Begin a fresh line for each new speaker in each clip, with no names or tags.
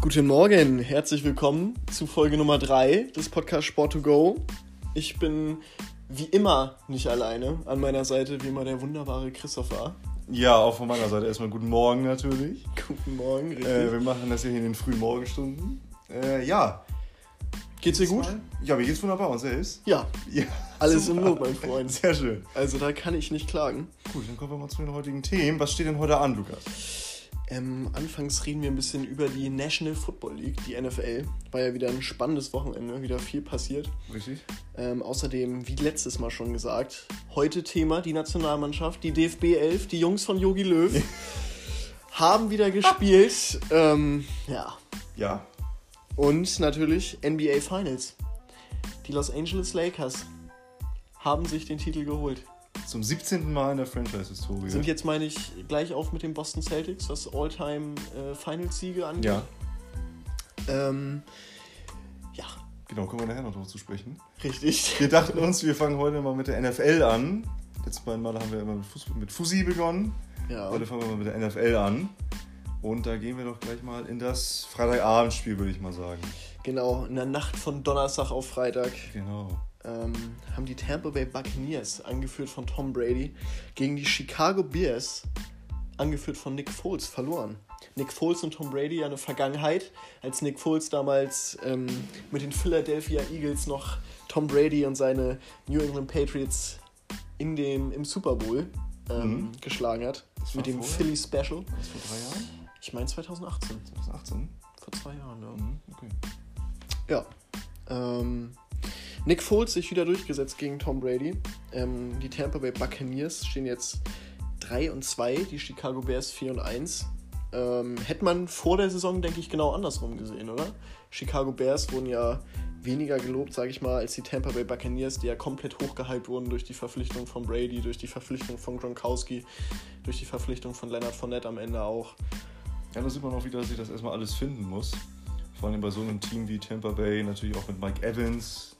Guten Morgen, herzlich willkommen zu Folge Nummer 3 des Podcasts Sport to Go. Ich bin wie immer nicht alleine. An meiner Seite wie immer der wunderbare Christopher.
Ja, auch von meiner Seite erstmal guten Morgen natürlich.
Guten Morgen, richtig.
Äh, wir machen das hier in den frühen Morgenstunden. Äh, ja.
Geht's dir gut?
Ja, mir geht's wunderbar. Und selbst?
Ja,
Ja.
alles
super.
im Lot, mein Freund.
Sehr schön.
Also da kann ich nicht klagen.
Gut, dann kommen wir mal zu den heutigen Themen. Was steht denn heute an, Lukas?
Ähm, anfangs reden wir ein bisschen über die National Football League, die NFL. War ja wieder ein spannendes Wochenende, wieder viel passiert.
Richtig?
Ähm, außerdem, wie letztes Mal schon gesagt, heute Thema die Nationalmannschaft, die DFB 11, die Jungs von Yogi Löw haben wieder gespielt. ähm, ja.
Ja.
Und natürlich NBA Finals. Die Los Angeles Lakers haben sich den Titel geholt.
Zum 17. Mal in der Franchise-Historie.
Sind jetzt, meine ich, gleich auf mit den Boston Celtics, was All-Time äh, angeht.
Ja,
Ähm, ja,
genau, kommen wir nachher noch drauf zu sprechen.
richtig.
Wir dachten uns, wir fangen heute mal mit der NFL an. Letzten beiden Mal haben wir immer mit, Fuß, mit Fussi begonnen.
Ja.
Heute fangen wir mal mit der NFL an. Und da gehen wir doch gleich mal in das Freitagabendspiel, würde ich mal sagen.
Genau, in der Nacht von Donnerstag auf Freitag
Genau.
Ähm, haben die Tampa Bay Buccaneers, angeführt von Tom Brady, gegen die Chicago Bears, angeführt von Nick Foles, verloren. Nick Foles und Tom Brady eine Vergangenheit, als Nick Foles damals ähm, mit den Philadelphia Eagles noch Tom Brady und seine New England Patriots in dem, im Super Bowl ähm,
Mhm.
geschlagen hat.
Das
Mit dem
vorher?
Philly Special.
Was vor drei Jahren?
Ich meine 2018.
2018?
Vor zwei Jahren, ja.
Mhm, okay.
Ja. Ähm, Nick Foles sich wieder durchgesetzt gegen Tom Brady. Ähm, die Tampa Bay Buccaneers stehen jetzt 3 und 2, die Chicago Bears 4 und 1. Ähm, hätte man vor der Saison, denke ich, genau andersrum gesehen, oder? Chicago Bears wurden ja weniger gelobt, sage ich mal, als die Tampa Bay Buccaneers, die ja komplett hochgehypt wurden durch die Verpflichtung von Brady, durch die Verpflichtung von Gronkowski, durch die Verpflichtung von Leonard Fournette am Ende auch.
Ja, da sieht man auch wieder, dass sich das erstmal alles finden muss. Vor allem bei so einem Team wie Tampa Bay, natürlich auch mit Mike Evans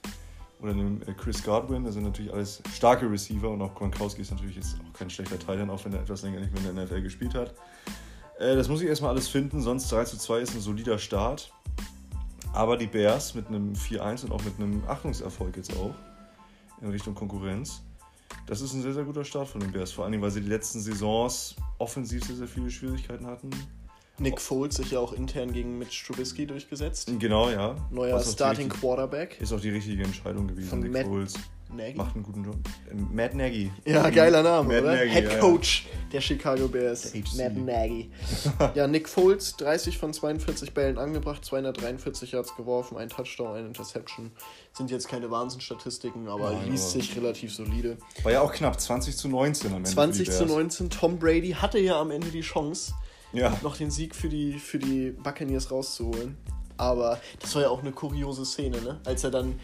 oder dem äh, Chris Godwin. Das sind natürlich alles starke Receiver und auch Gronkowski ist natürlich jetzt auch kein schlechter Teil, auch wenn er etwas länger nicht mehr in der NFL gespielt hat. Äh, das muss ich erstmal alles finden, sonst 3 zu 2 ist ein solider Start. Aber die Bears mit einem 4-1 und auch mit einem Achtungserfolg jetzt auch in Richtung Konkurrenz. Das ist ein sehr, sehr guter Start von den Bears. Vor allem, weil sie die letzten Saisons offensiv sehr, sehr viele Schwierigkeiten hatten.
Nick Foles sich ja auch intern gegen Mitch Trubisky durchgesetzt.
Genau, ja.
Neuer
Was
Starting
richtig-
Quarterback.
Ist auch die richtige Entscheidung gewesen.
Von
Nick
Matt
Foles
Nagy.
macht einen guten Job. Ähm, Matt Nagy.
Ja, geiler Name,
Matt
oder?
Nagy,
Head
ja, ja.
Coach der Chicago Bears.
Der.
Matt Nagy. ja, Nick Foles, 30 von 42 Bällen angebracht, 243 Yards geworfen, ein Touchdown, eine Interception. Sind jetzt keine Wahnsinnsstatistiken, aber
Nein,
liest
aber-
sich relativ solide.
War ja auch knapp, 20 zu 19 am Ende. für
20
die
zu
Bears.
19, Tom Brady hatte ja am Ende die Chance,
Ja,
noch den Sieg für die, für die Buccaneers rauszuholen. Aber das war ja auch eine kuriose Szene, ne? Als er dann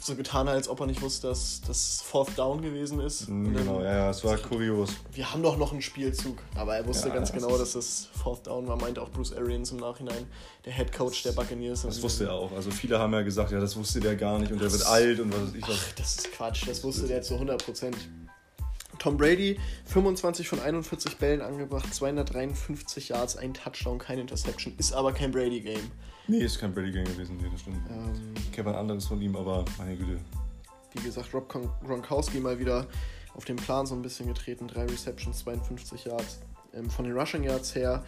so getan hat, als ob er nicht wusste, dass das Fourth Down gewesen ist. Dann-
genau, ja, ja, es war kurios.
wir haben doch noch einen Spielzug. Aber er wusste
Ja,
ganz
das
genau, dass das Fourth Down war, meinte auch Bruce Arians im Nachhinein, der Head Coach der Buccaneers.
Das wusste er auch. Also viele haben ja gesagt, ja, das wusste der gar nicht und der wird alt und was weiß ich was.
Ach, das ist Quatsch, das wusste der zu 100%. Tom Brady, 25 von 41 Bällen angebracht, 253 Yards, ein Touchdown, keine Interception, ist aber kein Brady-Game.
Nee, ist kein Brady Gang gewesen, nee, das stimmt.
Ähm,
Ich kenne ein anderes von ihm, aber meine Güte.
wie gesagt, Rob Gron- Gronkowski mal wieder auf den Plan so ein bisschen getreten. Drei Receptions, 52 Yards. Ähm, von den Rushing Yards her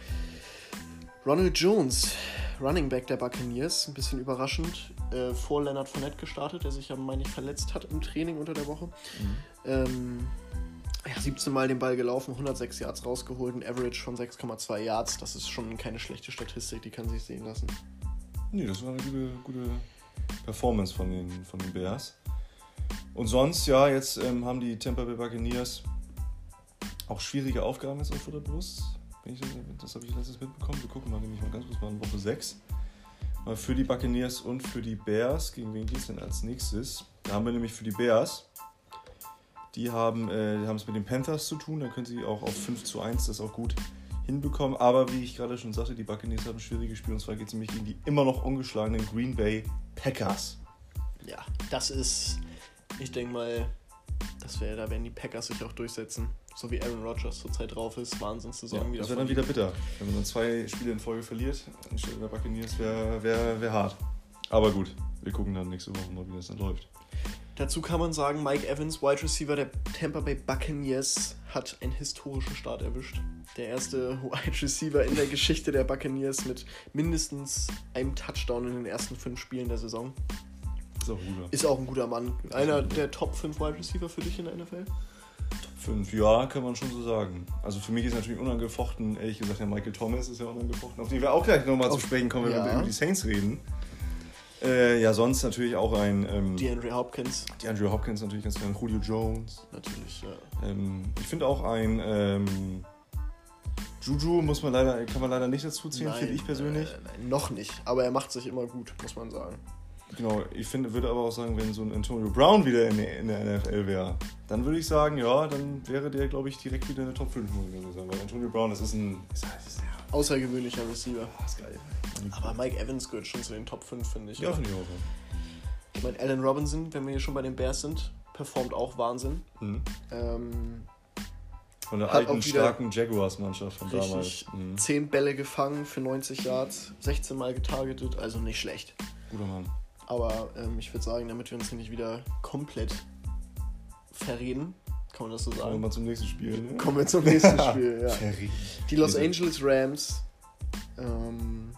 Ronald Jones, Running Back der Buccaneers, ein bisschen überraschend, äh, vor Leonard Fournette gestartet, der sich ja, meine ich, verletzt hat im Training unter der Woche. Ähm, ja, 17 Mal den Ball gelaufen, 106 Yards rausgeholt, ein Average von 6,2 Yards. Das ist schon keine schlechte Statistik, die kann sich sehen lassen.
Nee, das war eine gute, gute Performance von den, von den Bears. Und sonst, ja, jetzt ähm, haben die Tampa Bay Buccaneers auch schwierige Aufgaben jetzt auch vor der Brust. Ich das habe ich letztes mitbekommen. Wir gucken mal nämlich mal ganz kurz mal in Woche 6. Mal für die Buccaneers und für die Bears. Gegen wen geht es denn als nächstes? Da haben wir nämlich für die Bears. Die haben äh, es mit den Panthers zu tun. Da können sie auch auf 5 zu 1 das auch gut hinbekommen. Aber wie ich gerade schon sagte, die Buccaneers haben ein schwieriges Spiel. Und zwar geht es nämlich gegen die immer noch ungeschlagenen Green Bay Packers.
Ja, das ist, ich denke mal, Das wär, da werden die Packers sich auch durchsetzen. So wie Aaron Rodgers zurzeit drauf ist. Wahnsinnssaison
Ja,
wieder.
das wäre dann wieder bitter. Wenn man dann zwei Spiele in Folge verliert, anstelle der Buccaneers, wäre wär, wär hart. Aber gut, wir gucken dann nächste Woche mal, wie das dann läuft.
Dazu kann man sagen, Mike Evans, Wide Receiver der Tampa Bay Buccaneers, hat einen historischen Start erwischt. Der erste Wide Receiver in der Geschichte der Buccaneers mit mindestens einem Touchdown in den ersten fünf Spielen der Saison.
Ist auch guter.
Ist auch ein guter Mann. Einer der Top 5 Wide Receiver für dich in der NFL?
Fünf, ja, kann man schon so sagen. Also für mich ist natürlich unangefochten, ehrlich gesagt, der Michael Thomas ist ja unangefochten, auf den wir auch gleich nochmal zu sprechen kommen, wenn
ja.
wir über die Saints reden. Äh, ja, sonst natürlich auch ein ähm,
DeAndre Hopkins.
die Andrew Hopkins natürlich ganz gerne, Julio Jones.
Natürlich, ja.
Ähm, ich finde auch ein ähm, Juju muss man leider, kann man leider nicht dazu zählen, finde ich persönlich.
Äh, nein, noch nicht. Aber er macht sich immer gut, muss man sagen.
Genau, ich finde, würde aber auch sagen, wenn so ein Antonio Brown wieder in der, in der NFL wäre, dann würde ich sagen, ja, dann wäre der, glaube ich, direkt wieder in der Top 5, muss ich so sagen. Weil Antonio Brown, das ist ein. Ist, ist,
Außergewöhnlicher Receiver.
ist geil.
Aber Mike Evans gehört schon zu den Top 5, finde ich.
Ja, finde ich auch.
Ich meine, Allen Robinson, wenn wir hier schon bei den Bears sind, performt auch Wahnsinn.
Mhm.
Ähm,
Von der alten, starken Jaguars-Mannschaft von damals. Mhm.
10 Bälle gefangen für 90 Yards, 16 Mal getargetet, also nicht schlecht.
Guter Mann.
Aber ähm, ich würde sagen, damit wir uns hier nicht wieder komplett verreden, kann man das so
Kommen wir
sagen?
mal zum nächsten Spiel. Ne?
Kommen wir zum nächsten Spiel. Ja. Die Los Angeles Rams ähm,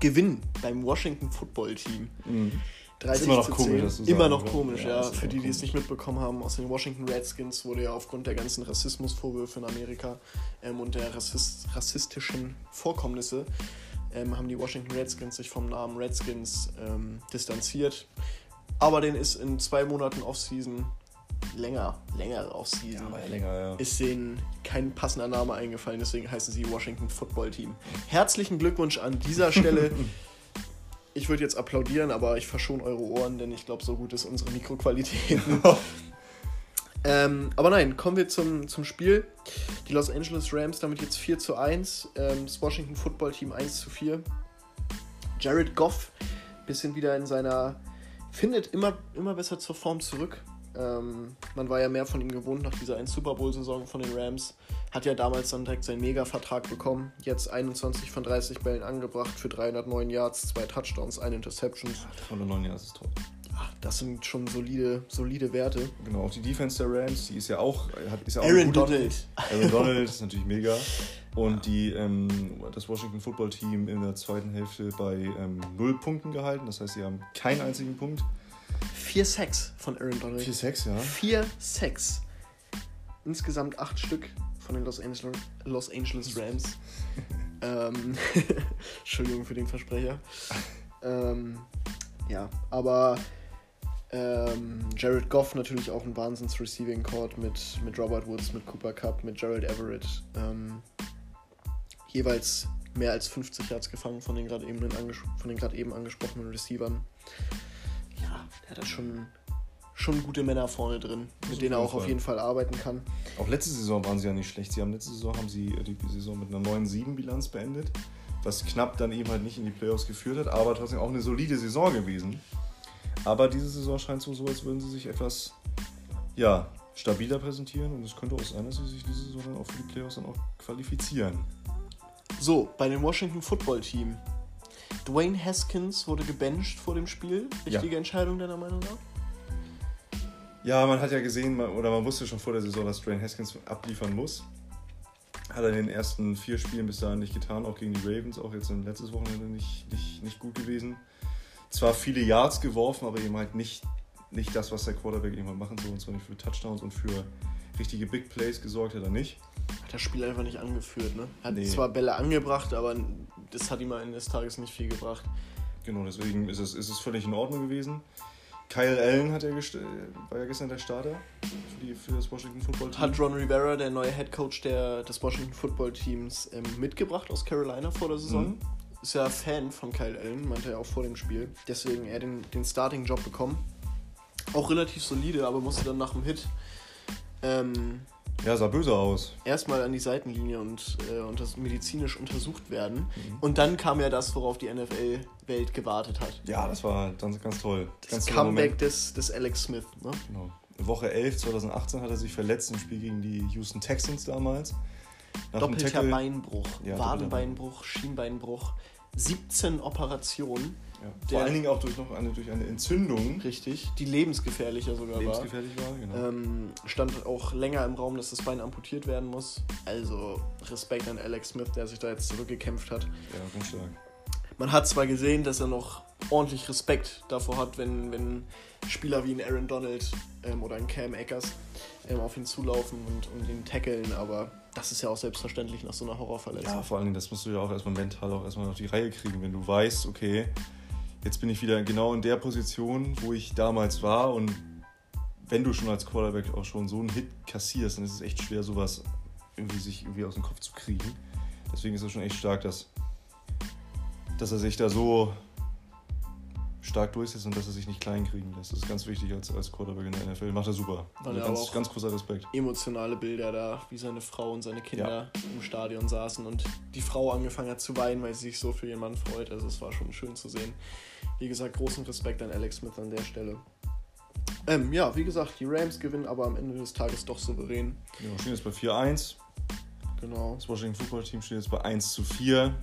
gewinnen beim Washington Football Team.
Mhm.
30
immer noch
zu
komisch,
10.
das zu
Immer
sagen,
noch komisch,
Ja,
ja. Für die, die es nicht mitbekommen haben, aus den Washington Redskins wurde ja aufgrund der ganzen Rassismusvorwürfe in Amerika ähm, und der Rassist, rassistischen Vorkommnisse ähm, haben die Washington Redskins sich vom Namen Redskins ähm, distanziert. Aber den ist in zwei Monaten Offseason länger, längere Offseason.
Ja, länger, ja.
ist denen kein passender Name eingefallen, deswegen heißen sie Washington Football Team. Herzlichen Glückwunsch an dieser Stelle. Ich würde jetzt applaudieren, aber ich verschone eure Ohren, denn ich glaube, so gut ist unsere Mikroqualität. ähm, aber nein, kommen wir zum, zum Spiel. Die Los Angeles Rams damit jetzt 4 zu 1, ähm, das Washington Football Team 1 zu 4. Jared Goff, bisschen wieder in seiner, findet immer, immer besser zur Form zurück. Ähm, man war ja mehr von ihm gewohnt nach dieser 1 Super Bowl-Saison von den Rams. Hat ja damals dann direkt seinen Mega-Vertrag bekommen. Jetzt 21 von 30 Bällen angebracht für 309 Yards, zwei Touchdowns, eine Interception.
Von der neuen Jahr ist top.
Ach, das sind schon solide, solide Werte.
Genau, auch die Defense der Rams, die ist ja auch. Hat, ist ja auch
Aaron Donald.
Aaron Donald ist natürlich mega. Und die, ähm, das Washington Football Team in der zweiten Hälfte bei ähm, null Punkten gehalten. Das heißt, sie haben keinen einzigen Punkt.
Vier Sacks von Aaron Donald.
4-6, ja.
Vier Sacks. Insgesamt acht Stück von den Los Angeles, Los Angeles Rams. ähm, Entschuldigung für den Versprecher. Ähm, ja, aber ähm, Jared Goff natürlich auch ein Wahnsinns-Receiving-Court mit, mit Robert Woods, mit Cooper Cup, mit Gerald Everett. Ähm, jeweils mehr als 50 Yards gefangen von den gerade eben, von den eben angesprochenen Receivern. Ja, der hat da schon, schon gute Männer vorne drin,
auf
mit denen er auch auf
Fall.
jeden Fall arbeiten kann.
Auch letzte Saison waren sie ja nicht schlecht. Sie haben letzte Saison haben sie äh, die Saison mit einer 9-7-Bilanz beendet, was knapp dann eben halt nicht in die Playoffs geführt hat, aber trotzdem auch eine solide Saison gewesen. Aber diese Saison scheint so, so als würden sie sich etwas ja, stabiler präsentieren und es könnte auch sein, dass sie sich diese Saison dann auch für die Playoffs dann auch qualifizieren.
So, bei dem Washington Football Team. Dwayne Haskins wurde gebencht vor dem Spiel. Richtige Entscheidung deiner Meinung nach?
Ja, man hat ja gesehen, oder man wusste schon vor der Saison, dass Dwayne Haskins abliefern muss. Hat er in den ersten vier Spielen bis dahin nicht getan, auch gegen die Ravens, auch jetzt im letztes Wochenende nicht, nicht, nicht gut gewesen. Zwar viele Yards geworfen, aber eben halt nicht, nicht das, was der Quarterback irgendwann machen soll, und zwar nicht für Touchdowns und für richtige Big Plays gesorgt hat er nicht.
Hat das Spiel einfach nicht angeführt, ne? Hat
Nee.
zwar Bälle angebracht, aber das hat ihm am Ende des Tages nicht viel gebracht.
Genau, deswegen ist es, ist es völlig in Ordnung gewesen. Kyle Allen hat ja war ja gestern der Starter für, die, für das Washington Football Team.
Hat Ron Rivera, der neue Head Coach der, des Washington Football Teams, ähm, mitgebracht aus Carolina vor der Saison.
Mhm.
Ist ja Fan von Kyle Allen, meinte er auch vor dem Spiel. Deswegen er den, den Starting-Job bekommen. Auch relativ solide, aber musste dann nach dem Hit ähm,
ja, sah böse aus.
erstmal an die Seitenlinie und äh, unters medizinisch untersucht werden.
Mhm.
Und dann kam ja das, worauf die NFL-Welt gewartet hat.
Ja, das war ganz, ganz toll.
Das
ganz
Comeback des, des Alex Smith. Ne?
Genau. Woche 11 2018 hat er sich verletzt im Spiel gegen die Houston Texans damals.
Nach Doppelter Beinbruch, ja, Wadenbeinbruch, Schienbeinbruch, 17 Operationen.
Ja, vor allen Dingen auch durch noch eine, durch eine Entzündung.
Richtig, die lebensgefährlicher sogar
lebensgefährlich war.
Lebensgefährlich war, genau. Ähm, stand auch länger im Raum, dass das Bein amputiert werden muss. Also Respekt an Alex Smith, der sich da jetzt zurückgekämpft hat.
Ja, ganz stark.
Man hat zwar gesehen, dass er noch ordentlich Respekt davor hat, wenn, wenn Spieler wie ein Aaron Donald ähm, oder ein Cam Akers ähm, auf ihn zulaufen und, und ihn tackeln, aber das ist ja auch selbstverständlich nach so einer Horrorverletzung.
Ja, vor allen Dingen, das musst du ja auch erstmal mental auch erstmal auf die Reihe kriegen, wenn du weißt, okay, jetzt bin ich wieder genau in der Position, wo ich damals war und wenn du schon als Quarterback auch schon so einen Hit kassierst, dann ist es echt schwer, sowas irgendwie sich irgendwie aus dem Kopf zu kriegen. Deswegen ist es schon echt stark, dass, dass er sich da so stark durchsetzt und dass er sich nicht klein kriegen lässt. Das ist ganz wichtig als, als Quarterback in der NFL. Macht er super. Also ganz, ganz großer Respekt.
Emotionale Bilder da, wie seine Frau und seine Kinder ja. im Stadion saßen und die Frau angefangen hat zu weinen, weil sie sich so für ihren Mann freut. Also es war schon schön zu sehen. Wie gesagt, großen Respekt an Alex Smith an der Stelle. Ähm, ja, wie gesagt, die Rams gewinnen aber am Ende des Tages doch souverän.
Ja, stehen jetzt bei 4-1.
Genau.
Das Washington Football Team steht jetzt bei 1 zu 4.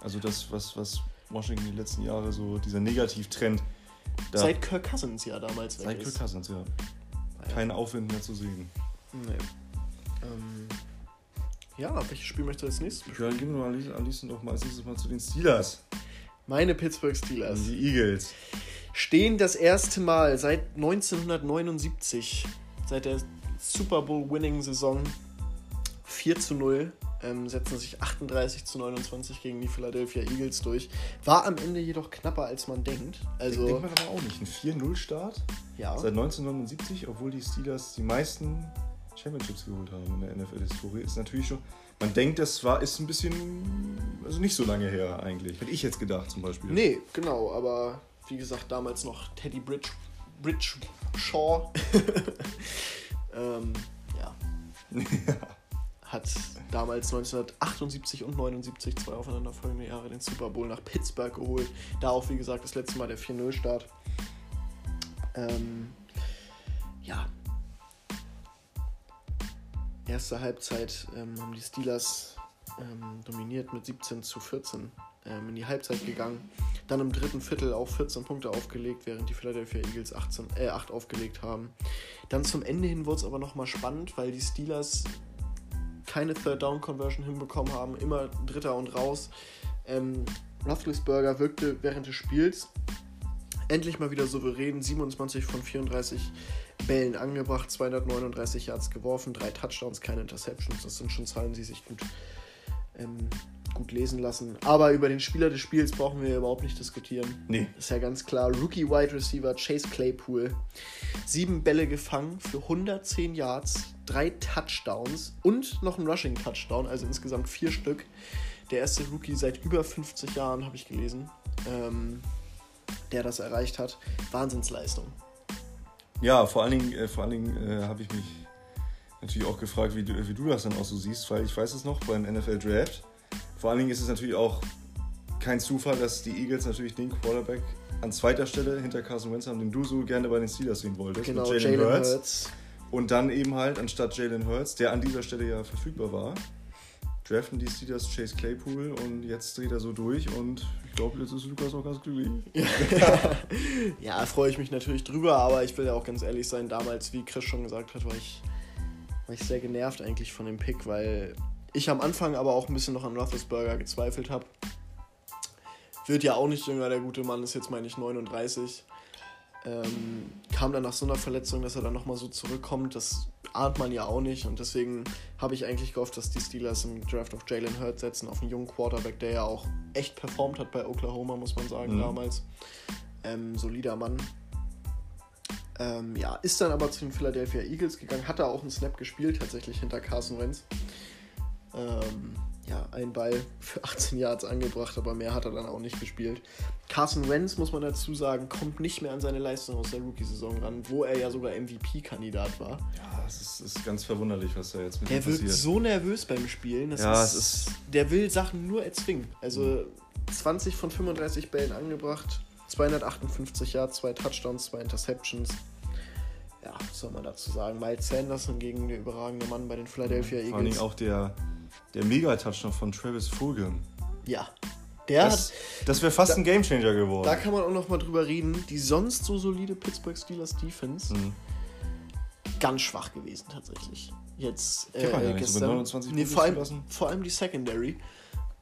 Also das, was, was Washington die letzten Jahre so, dieser Negativtrend.
Seit Kirk Cousins ja damals
weg Seit Kirk Cousins, ja. Kein Aufwind mehr zu sehen.
Nee. Ähm, ja, welches Spiel möchtest du als nächstes
besprechen? Ja, gehen wir mal am liebsten doch mal als nächstes mal zu den Steelers.
Meine Pittsburgh Steelers.
Die Eagles.
Stehen das erste Mal seit 1979, seit der Super Bowl Winning Saison 4 zu 0 ähm, setzen sich 38 zu 29 gegen die Philadelphia Eagles durch. War am Ende jedoch knapper, als man denkt. Also,
denkt man aber auch nicht. Ein 4-0-Start
ja.
seit 1979, obwohl die Steelers die meisten Championships geholt haben in der NFL-Historie. Ist natürlich schon. Man denkt, das war, ist ein bisschen. Also nicht so lange her eigentlich. Hätte ich jetzt gedacht zum Beispiel.
Nee, genau, aber wie gesagt, damals noch Teddy Bridge, Bridge Shaw. ähm, ja. ja hat damals 1978 und 79, zwei aufeinanderfolgende Jahre, den Super Bowl nach Pittsburgh geholt. Da auch, wie gesagt, das letzte Mal der 4-0-Start. Ähm, ja. Erste Halbzeit ähm, haben die Steelers ähm, dominiert mit 17 zu 14 ähm, in die Halbzeit gegangen. Dann im dritten Viertel auch 14 Punkte aufgelegt, während die Philadelphia Eagles 18, äh, 8 aufgelegt haben. Dann zum Ende hin wurde es aber nochmal spannend, weil die Steelers keine Third-Down-Conversion hinbekommen haben, immer Dritter und raus. Ähm, Roethlisberger wirkte während des Spiels endlich mal wieder souverän, 27 von 34 Bällen angebracht, 239 Yards geworfen, drei Touchdowns, keine Interceptions. Das sind schon Zahlen, die sich gut ähm, gut lesen lassen. Aber über den Spieler des Spiels brauchen wir überhaupt nicht diskutieren.
Nee.
Ist ja ganz klar. Rookie Wide Receiver Chase Claypool. Sieben Bälle gefangen für 110 Yards, drei Touchdowns und noch ein Rushing Touchdown, also insgesamt vier Stück. Der erste Rookie seit über 50 Jahren, habe ich gelesen, ähm, der das erreicht hat. Wahnsinnsleistung.
Ja, vor allen Dingen, äh, vor allen Dingen äh, habe ich mich natürlich auch gefragt, wie du, wie du das dann auch so siehst, weil ich weiß es noch beim NFL Draft vor allen Dingen ist es natürlich auch kein Zufall, dass die Eagles natürlich den Quarterback an zweiter Stelle hinter Carson Wentz haben, den du so gerne bei den Steelers sehen wolltest.
Genau, Jalen Hurts. Hurts.
Und dann eben halt anstatt Jalen Hurts, der an dieser Stelle ja verfügbar war, draften die Steelers Chase Claypool und jetzt dreht er so durch und ich glaube, jetzt ist Lukas auch ganz glücklich.
ja, freue ich mich natürlich drüber, aber ich will ja auch ganz ehrlich sein, damals, wie Chris schon gesagt hat, war ich, war ich sehr genervt eigentlich von dem Pick, weil ich am Anfang aber auch ein bisschen noch an Roethlisberger gezweifelt habe. Wird ja auch nicht jünger, der gute Mann ist jetzt, meine ich, 39. Ähm, kam dann nach so einer Verletzung, dass er dann nochmal so zurückkommt. Das ahnt man ja auch nicht. Und deswegen habe ich eigentlich gehofft, dass die Steelers im Draft auf Jalen Hurts setzen, auf einen jungen Quarterback, der ja auch echt performt hat bei Oklahoma, muss man sagen, mhm. damals. Ähm, solider Mann. Ähm, ja, ist dann aber zu den Philadelphia Eagles gegangen, hat da auch einen Snap gespielt, tatsächlich hinter Carson Wentz. Ähm, ja, ein Ball für 18 Yards angebracht, aber mehr hat er dann auch nicht gespielt. Carson Wentz, muss man dazu sagen, kommt nicht mehr an seine Leistung aus der Rookie-Saison ran, wo er ja sogar MVP-Kandidat war.
Ja, es ist, ist, ganz verwunderlich, was da jetzt
mit der ihm passiert. Der wirkt so nervös beim Spielen.
ja, ist, es ist...
Der will Sachen nur erzwingen. Also 20 von 35 Bällen angebracht, 258 Yards, zwei Touchdowns, zwei Interceptions. Ja, was soll man dazu sagen? Miles Sanders hingegen der überragende Mann bei den Philadelphia
Vor
Eagles.
Dingen auch der, der Mega-Touchdown von Travis Fulgham.
Ja. Der
Das,
hat,
das wäre fast
da-
ein Gamechanger geworden.
da kann man auch noch mal drüber reden, die sonst so solide Pittsburgh Steelers Defense
Mhm.
ganz schwach gewesen tatsächlich. Jetzt äh,
so mit
gestern.
29
nee, vor, allem, vor allem die Secondary.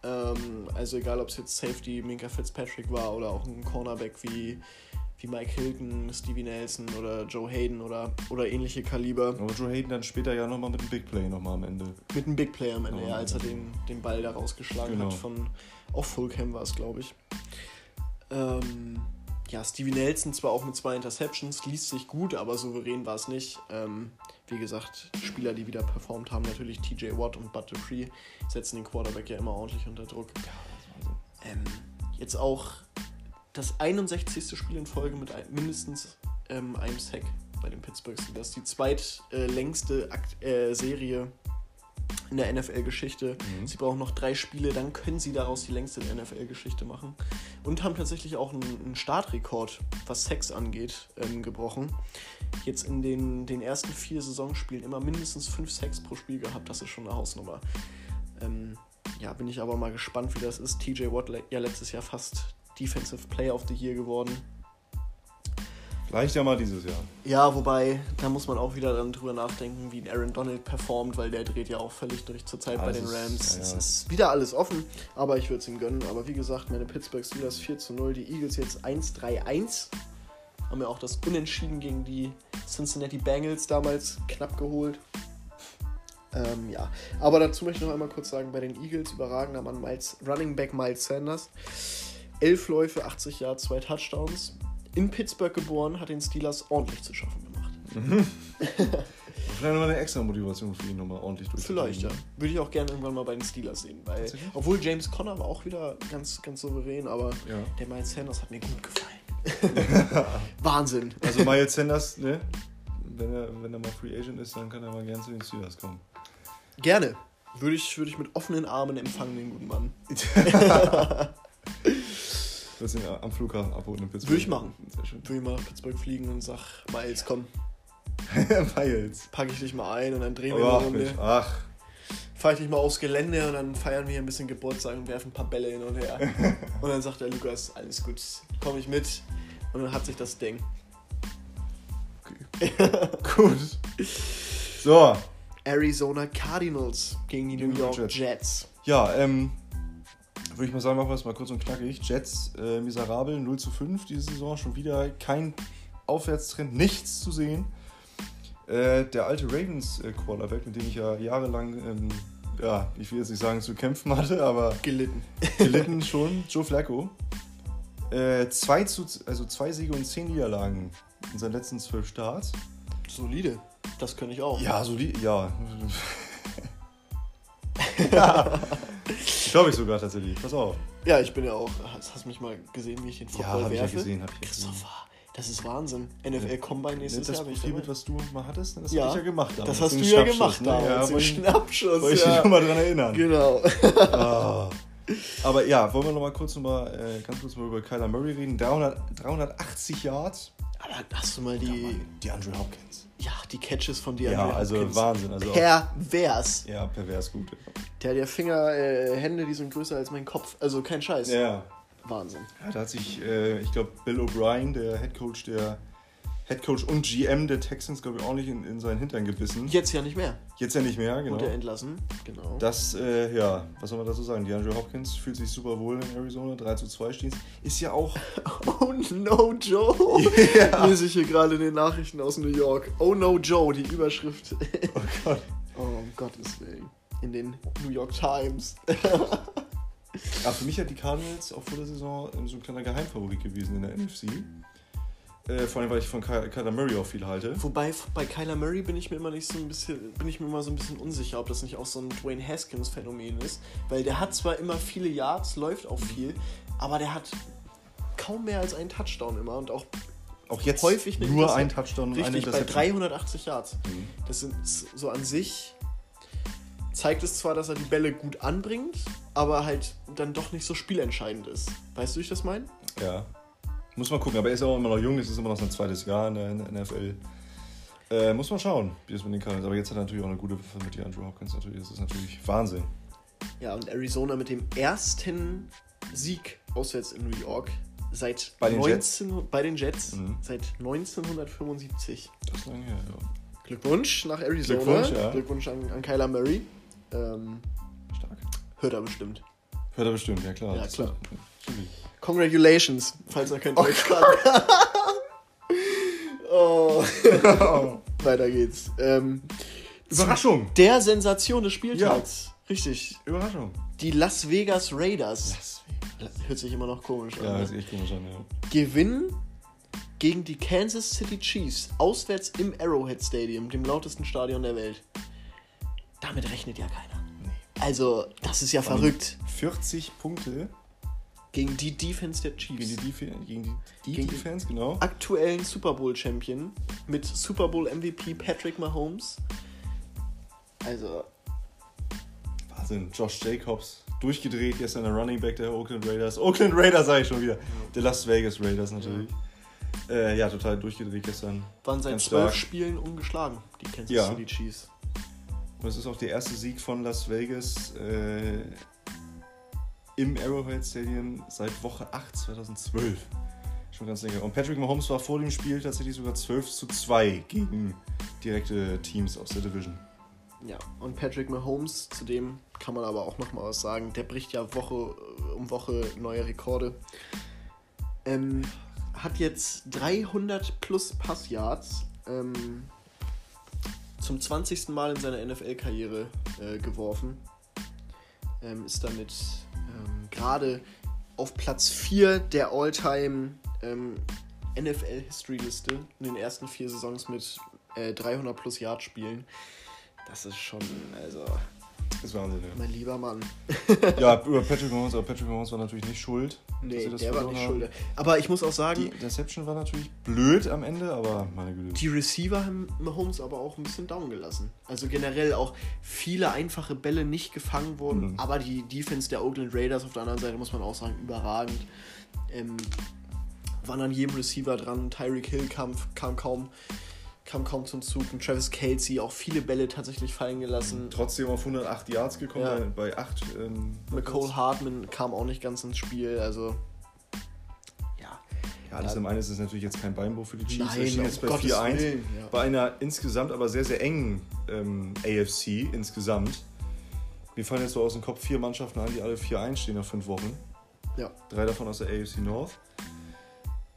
Ähm, also egal, ob es jetzt Safety Minka Fitzpatrick war oder auch ein Cornerback wie, wie Mike Hilton, Stevie Nelson oder Joe Hayden oder, oder ähnliche Kaliber.
Aber Joe Hayden dann später ja nochmal mit dem Big Play nochmal am Ende.
Mit einem Big Play am Ende,
Ja,
ja, als er
ja.
den, den Ball da rausgeschlagen
Genau.
hat von auf Fulham war es, glaube ich. Ähm, ja, Stevie Nelson zwar auch mit zwei Interceptions, liest sich gut, aber souverän war es nicht. Ähm, wie gesagt, Spieler, die wieder performt haben, natürlich TJ Watt und Bud Dupree, setzen den Quarterback ja immer ordentlich unter Druck. Ähm, jetzt auch das 61. Spiel in Folge mit ein, mindestens ähm, einem Sack bei den Pittsburgh Steelers. Die zweitlängste Akt, äh, Serie in der NFL-Geschichte.
Mhm.
Sie brauchen noch drei Spiele, dann können sie daraus die längste NFL-Geschichte machen. Und haben tatsächlich auch einen, einen Startrekord, was Sex angeht, ähm, gebrochen. Jetzt in den, den ersten vier Saisonspielen immer mindestens fünf Sex pro Spiel gehabt. Das ist schon eine Hausnummer. Ähm, ja, bin ich aber mal gespannt, wie das ist. TJ Watt ja letztes Jahr fast Defensive Player of the Year geworden.
Vielleicht ja mal dieses Jahr.
Ja, wobei, da muss man auch wieder dann drüber nachdenken, wie Aaron Donald performt, weil der dreht ja auch völlig durch zurzeit
Ja,
bei
das
den Rams.
ja,
Es
ja.
ist wieder alles offen, aber ich würde es ihm gönnen. Aber wie gesagt, meine Pittsburgh Steelers 4 zu 0, die Eagles jetzt 1-3-1. Haben ja auch das Unentschieden gegen die Cincinnati Bengals damals knapp geholt. Ähm, ja, aber dazu möchte ich noch einmal kurz sagen, bei den Eagles überragender Mann Miles, Running Back Miles Sanders. Elf Läufe, 80 Yards, zwei Touchdowns. In Pittsburgh geboren, hat den Steelers ordentlich zu schaffen gemacht.
Vielleicht nochmal eine extra Motivation für ihn nochmal ordentlich durchzuziehen.
Vielleicht, ja. Würde ich auch gerne irgendwann mal bei den Steelers sehen. Weil, obwohl James Conner war auch wieder ganz, ganz souverän, aber
Ja.
der Miles Sanders hat mir gut gefallen. Wahnsinn.
Also Miles Sanders, ne? Wenn er, wenn er mal Free Agent ist, dann kann er mal gerne zu den Steelers kommen.
Gerne. Würde ich, würde ich mit offenen Armen empfangen, den guten Mann.
Du ihn am Flughafen abholen in Pittsburgh?
Würde ich machen.
Sehr schön.
Würde ich mal nach Pittsburgh fliegen und sag, Miles, komm,
Miles.
packe ich dich mal ein und dann drehen wir
Mensch.
Runde.
Ach,
Fahre ich dich mal aufs Gelände und dann feiern wir hier ein bisschen Geburtstag und werfen ein paar Bälle hin und her. und dann sagt der Lukas, alles gut, komme ich mit. Und dann hat sich das Ding.
gut. So,
Arizona Cardinals gegen die New
New York
York
Jets.
Jets.
ja, ähm, würde ich mal sagen, machen wir es mal kurz und knackig. Jets äh, miserabel, 0 zu 5 diese Saison, schon wieder kein Aufwärtstrend, nichts zu sehen. Äh, der alte Ravens-Quarterback, mit dem ich ja jahrelang, ähm, ja, ich will jetzt nicht sagen, zu kämpfen hatte, aber
Gelitten.
gelitten schon, Joe Flacco. Äh, zwei, zu, also zwei Siege und zehn Niederlagen in seinen letzten zwölf Starts.
Solide. Das könnte ich auch.
Ja, so die, ja. ja. Glaube ich sogar tatsächlich. Pass auf.
Ja, ich bin ja auch. Hast, hast mich mal gesehen, wie ich den Football
hab ich ja
werfe?
gesehen, hab ich ja gesehen.
Christopher, das ist Wahnsinn. NFL Combine nächstes
das
Jahr ich
Profil, mit was du mal hattest, das
Ja,
hab ich ja gemacht. damals.
Das hast du ja gemacht
ne?
damals.
Ja,
den Schnappschuss.
wollte ich
ja.
dich nochmal dran erinnern.
Genau.
Ah. Aber ja, wollen wir noch mal kurz noch mal, äh, ganz kurz mal über Kyler Murray reden. 300, 380 Yards.
Aber hast du mal die,
Die Andre Hopkins.
Ja, die Catches von dir?
Ja, also Wahnsinn. Also auch,
Pervers.
ja, pervers gut.
Der hat ja Finger, äh, Hände, die sind größer als mein Kopf. Also kein Scheiß.
Ja.
Wahnsinn.
Ja, da hat sich, äh, ich glaube, Bill O'Brien, der Head Coach der Head Coach und GM der Texans, glaube ich, ordentlich in, in seinen Hintern gebissen.
Jetzt ja nicht mehr.
Jetzt ja nicht mehr, genau.
Wurde entlassen. Genau.
Das, äh, ja, was soll man dazu sagen? Die Andrew Hopkins fühlt sich super wohl in Arizona, 3 zu 2 stehen. Ist ja auch.
Oh no, Joe!
Ja.
Lese ich hier gerade in den Nachrichten aus New York. Oh no, Joe, die Überschrift.
Oh Gott.
Oh, um Gottes Willen. In den New York Times.
Aber für mich hat die Cardinals auch vor der Saison so ein kleiner Geheimfavorit gewesen in der NFC. Äh, vor allem, weil ich von Ky Kyler Murray auch viel halte.
Wobei bei Kyler Murray bin ich mir immer nicht so ein bisschen, bin ich mir immer so ein bisschen unsicher, ob das nicht auch so ein Dwayne Haskins Phänomen ist, weil der hat zwar immer viele Yards, läuft auch viel, aber der hat kaum mehr als einen Touchdown immer und auch
Auch jetzt
häufig eine
nur ein Touchdown und eine
richtig bei
Interception.
380 Yards.
Mhm.
Das sind so an sich zeigt es zwar, dass er die Bälle gut anbringt, aber halt dann doch nicht so spielentscheidend ist. Weißt du, wie ich das meine?
Ja. Muss man gucken, aber er ist ja auch immer noch jung, es ist immer noch sein zweites Jahr in der, NFL. Äh, muss man schauen, wie es mit den Cardinals. Aber jetzt hat er natürlich auch eine gute Waffe mit Andrew Hopkins. Natürlich, das ist natürlich Wahnsinn.
Ja, und Arizona mit dem ersten Sieg auswärts in New York seit
Bei den
19, bei den Jets
Mhm.
seit 1975.
Das ist lange her, ja.
Glückwunsch nach Arizona.
Glückwunsch, ja.
Glückwunsch an, an Kyler Murray. Ähm,
Stark.
hört er bestimmt.
Hört er bestimmt, ja klar.
Ja, klar.
Natürlich.
Congratulations, falls er kein Deutsch kann. oh. Weiter geht's. Ähm,
Überraschung!
der Sensation des Spieltags. Richtig.
Überraschung.
Die Las Vegas Raiders.
Das
Hört sich immer noch komisch an.
Ja,
ne?
das ist echt komisch an, ja.
Gewinnen gegen die Kansas City Chiefs auswärts im Arrowhead Stadium, dem lautesten Stadion der Welt. Damit rechnet ja keiner. Also, das ist ja verrückt.
40 Punkte
Gegen die Defense der Chiefs.
gegen die, Def gegen die, die
Gegen
Defense, genau.
aktuellen Super Bowl Champion mit Super Bowl MVP Patrick Mahomes. Also,
Wahnsinn. Josh Jacobs durchgedreht, gestern der Running Back der Oakland Raiders. Oakland Raiders sage ich schon wieder. Der Las Vegas Raiders natürlich. Ja, äh, ja total durchgedreht gestern.
waren seit zwölf. Spielen ungeschlagen, die Kansas
Ja.
City Chiefs.
Und es ist auch der erste Sieg von Las Vegas äh, im Arrowhead Stadium seit Woche 8 2012. Schon ganz länger. Und Patrick Mahomes war vor dem Spiel tatsächlich sogar 12 zu 2 gegen direkte Teams aus der Division.
Ja, und Patrick Mahomes, zu dem kann man aber auch nochmal was sagen, der bricht ja Woche äh, um Woche neue Rekorde. Ähm, hat jetzt 300 plus Passyards ähm, zum 20. Mal in seiner NFL-Karriere äh, geworfen. Ähm, ist damit ähm, gerade auf Platz 4 der All-Time ähm, NFL-History-Liste in den ersten vier Saisons mit äh, 300 plus Yard spielen. Das ist schon, also,
Das ist Wahnsinn, ja.
mein lieber Mann.
Ja, über Patrick Mahomes, aber Patrick Mahomes war natürlich nicht schuld.
Nee, der war nicht
haben.
schuld. Aber ich muss auch sagen,
Die Interception war natürlich blöd am Ende, aber meine Güte.
die Receiver haben Mahomes aber auch ein bisschen down gelassen. Also generell auch viele einfache Bälle nicht gefangen wurden,
Mhm.
aber die Defense der Oakland Raiders auf der anderen Seite muss man auch sagen, überragend. Ähm, waren an jedem Receiver dran. Tyreek Hill kam, kam kaum kam kaum zum Zug. Und Travis Kelsey auch viele Bälle tatsächlich fallen gelassen.
Trotzdem auf 108 Yards gekommen,
Ja.
bei, bei 8. Ähm,
McCole Hartman kam auch nicht ganz ins Spiel. Also ja,
Ja, alles im einen ist es natürlich jetzt kein Beinbruch für die Chiefs.
Nein,
stehen jetzt bei
Gottes
4-1.
Willen, ja.
Bei einer insgesamt aber sehr, sehr engen ähm, AFC insgesamt. Mir fallen jetzt so aus dem Kopf vier Mannschaften ein, die alle 4-1 stehen nach fünf Wochen.
ja.
Drei davon aus der AFC North.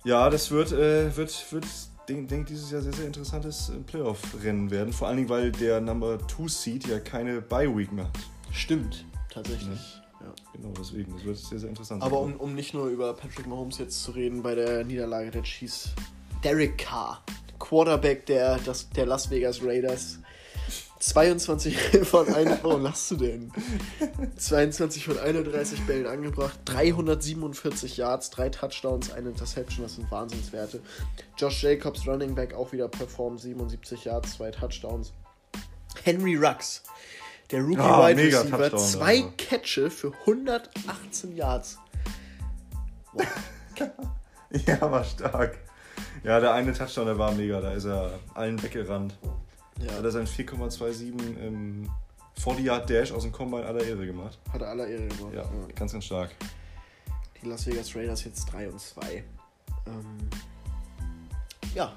Ja, das wird, äh, wird, wird denke denk, dieses Jahr sehr, sehr interessantes äh, Playoff-Rennen werden. Vor allen Dingen, weil der Number 2 Seed ja keine Bye-Week mehr hat.
Stimmt, tatsächlich. Ja.
Genau, deswegen. Das wird sehr, sehr interessant.
Aber
sein.
um, um nicht nur über Patrick Mahomes jetzt zu reden bei der Niederlage der Chiefs. Derek Carr, Quarterback der, das, der Las Vegas Raiders. 22 von 1. Warum lachst du denn? 22 von 31 Bällen angebracht, 347 Yards, 3 Touchdowns, eine Interception, das sind Wahnsinnswerte. Josh Jacobs, Running Back, auch wieder performt, 77 Yards, 2 Touchdowns. Henry Rux, der Rookie
Ah,
Wide Receiver,
Touchdown,
zwei
also.
Catche für 118 Yards.
Ja, war stark. Ja, der eine Touchdown, der war mega. Da ist er allen weggerannt.
Ja,
Hat er seinen 4,27 ähm, 40 Yard Dash aus dem Combine aller Ehre gemacht.
hat er aller Ehre gemacht.
Ja,
Ja.
ganz, ganz stark.
Die Las Vegas Raiders jetzt 3 und 2. Ähm, ja,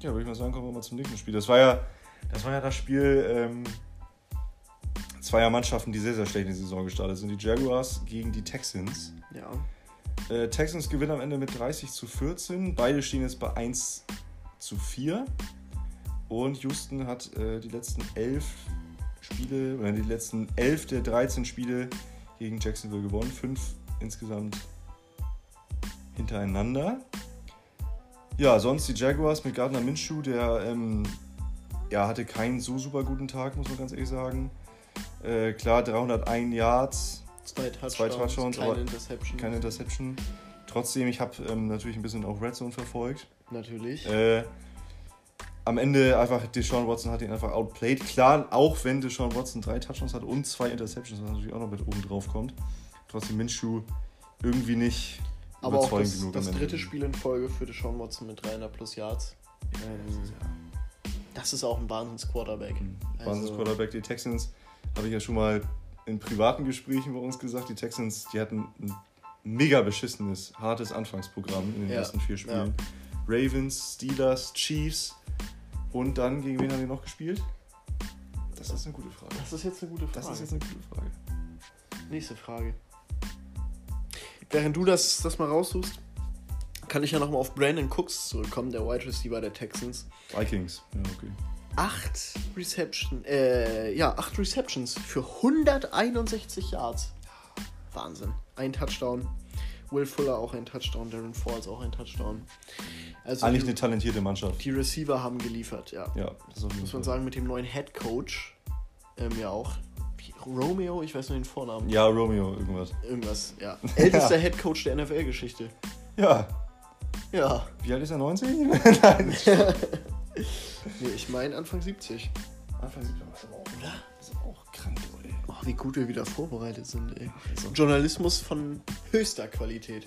Ja, würde ich mal sagen, kommen wir mal zum nächsten Spiel. Das war ja das, war ja das Spiel ähm, zweier Mannschaften, die sehr, sehr schlecht in die Saison gestartet sind. Die Jaguars gegen die Texans.
ja.
Äh, Texans gewinnen am Ende mit 30 zu 14. Beide stehen jetzt bei 1 zu 4. Und Houston hat äh, die letzten 11 Spiele, oder die letzten 11 der 13 Spiele gegen Jacksonville gewonnen. Fünf insgesamt hintereinander. Ja, sonst die Jaguars mit Gardner Minshew, der ähm, ja, hatte keinen so super guten Tag, muss man ganz ehrlich sagen. Äh, klar, 301 Yards,
Zwei Touchdowns,
Zwei Touchdowns,
keine
aber
Interception.
keine Interception. Trotzdem, ich habe ähm, natürlich ein bisschen auch Red Zone verfolgt.
Natürlich.
Äh, am Ende einfach, Deshaun Watson hat ihn einfach outplayed. Klar, auch wenn Deshaun Watson drei Touchdowns hat und zwei Interceptions, was natürlich auch noch mit oben drauf kommt. Trotzdem Minshew irgendwie nicht
Aber auch das,
genug.
das dritte Spiel in Folge für Deshaun Watson mit 300 plus Yards. Das ist auch ein Wahnsinns-Quarterback. Also,
Wahnsinns-Quarterback. Die Texans, habe ich ja schon mal in privaten Gesprächen bei uns gesagt, die Texans, die hatten ein mega beschissenes, hartes Anfangsprogramm in den
Ja,
ersten vier Spielen. Ravens, Steelers, Chiefs und dann gegen wen haben die noch gespielt? Das ist eine gute Frage.
Das ist jetzt eine gute Frage.
Das ist jetzt eine gute Frage.
Nächste Frage. Während du das, das mal raussuchst, kann ich ja nochmal auf Brandon Cooks zurückkommen, der Wide Receiver der Texans.
Vikings. Ja, okay.
Acht Reception, äh, ja, acht Receptions für 161 Yards. Wahnsinn. Ein Touchdown. Will Fuller auch ein Touchdown, Darren Falls auch ein Touchdown. Also
Eigentlich
die,
eine talentierte Mannschaft.
die Receiver haben geliefert, ja.
Ja,
Muss man sagen, mit dem neuen Head Coach ähm, ja auch. Romeo, ich weiß nur den Vornamen.
Ja, Romeo, irgendwas.
Irgendwas, ja. Ältester Head Coach der NFL-Geschichte.
Ja.
Ja.
Wie alt ist er? 19? Nein.
Nee, ich meine Anfang 70.
Anfang 17 ist aber auch,
Oder? Wie gut wir wieder vorbereitet sind, ey. Journalismus von höchster Qualität.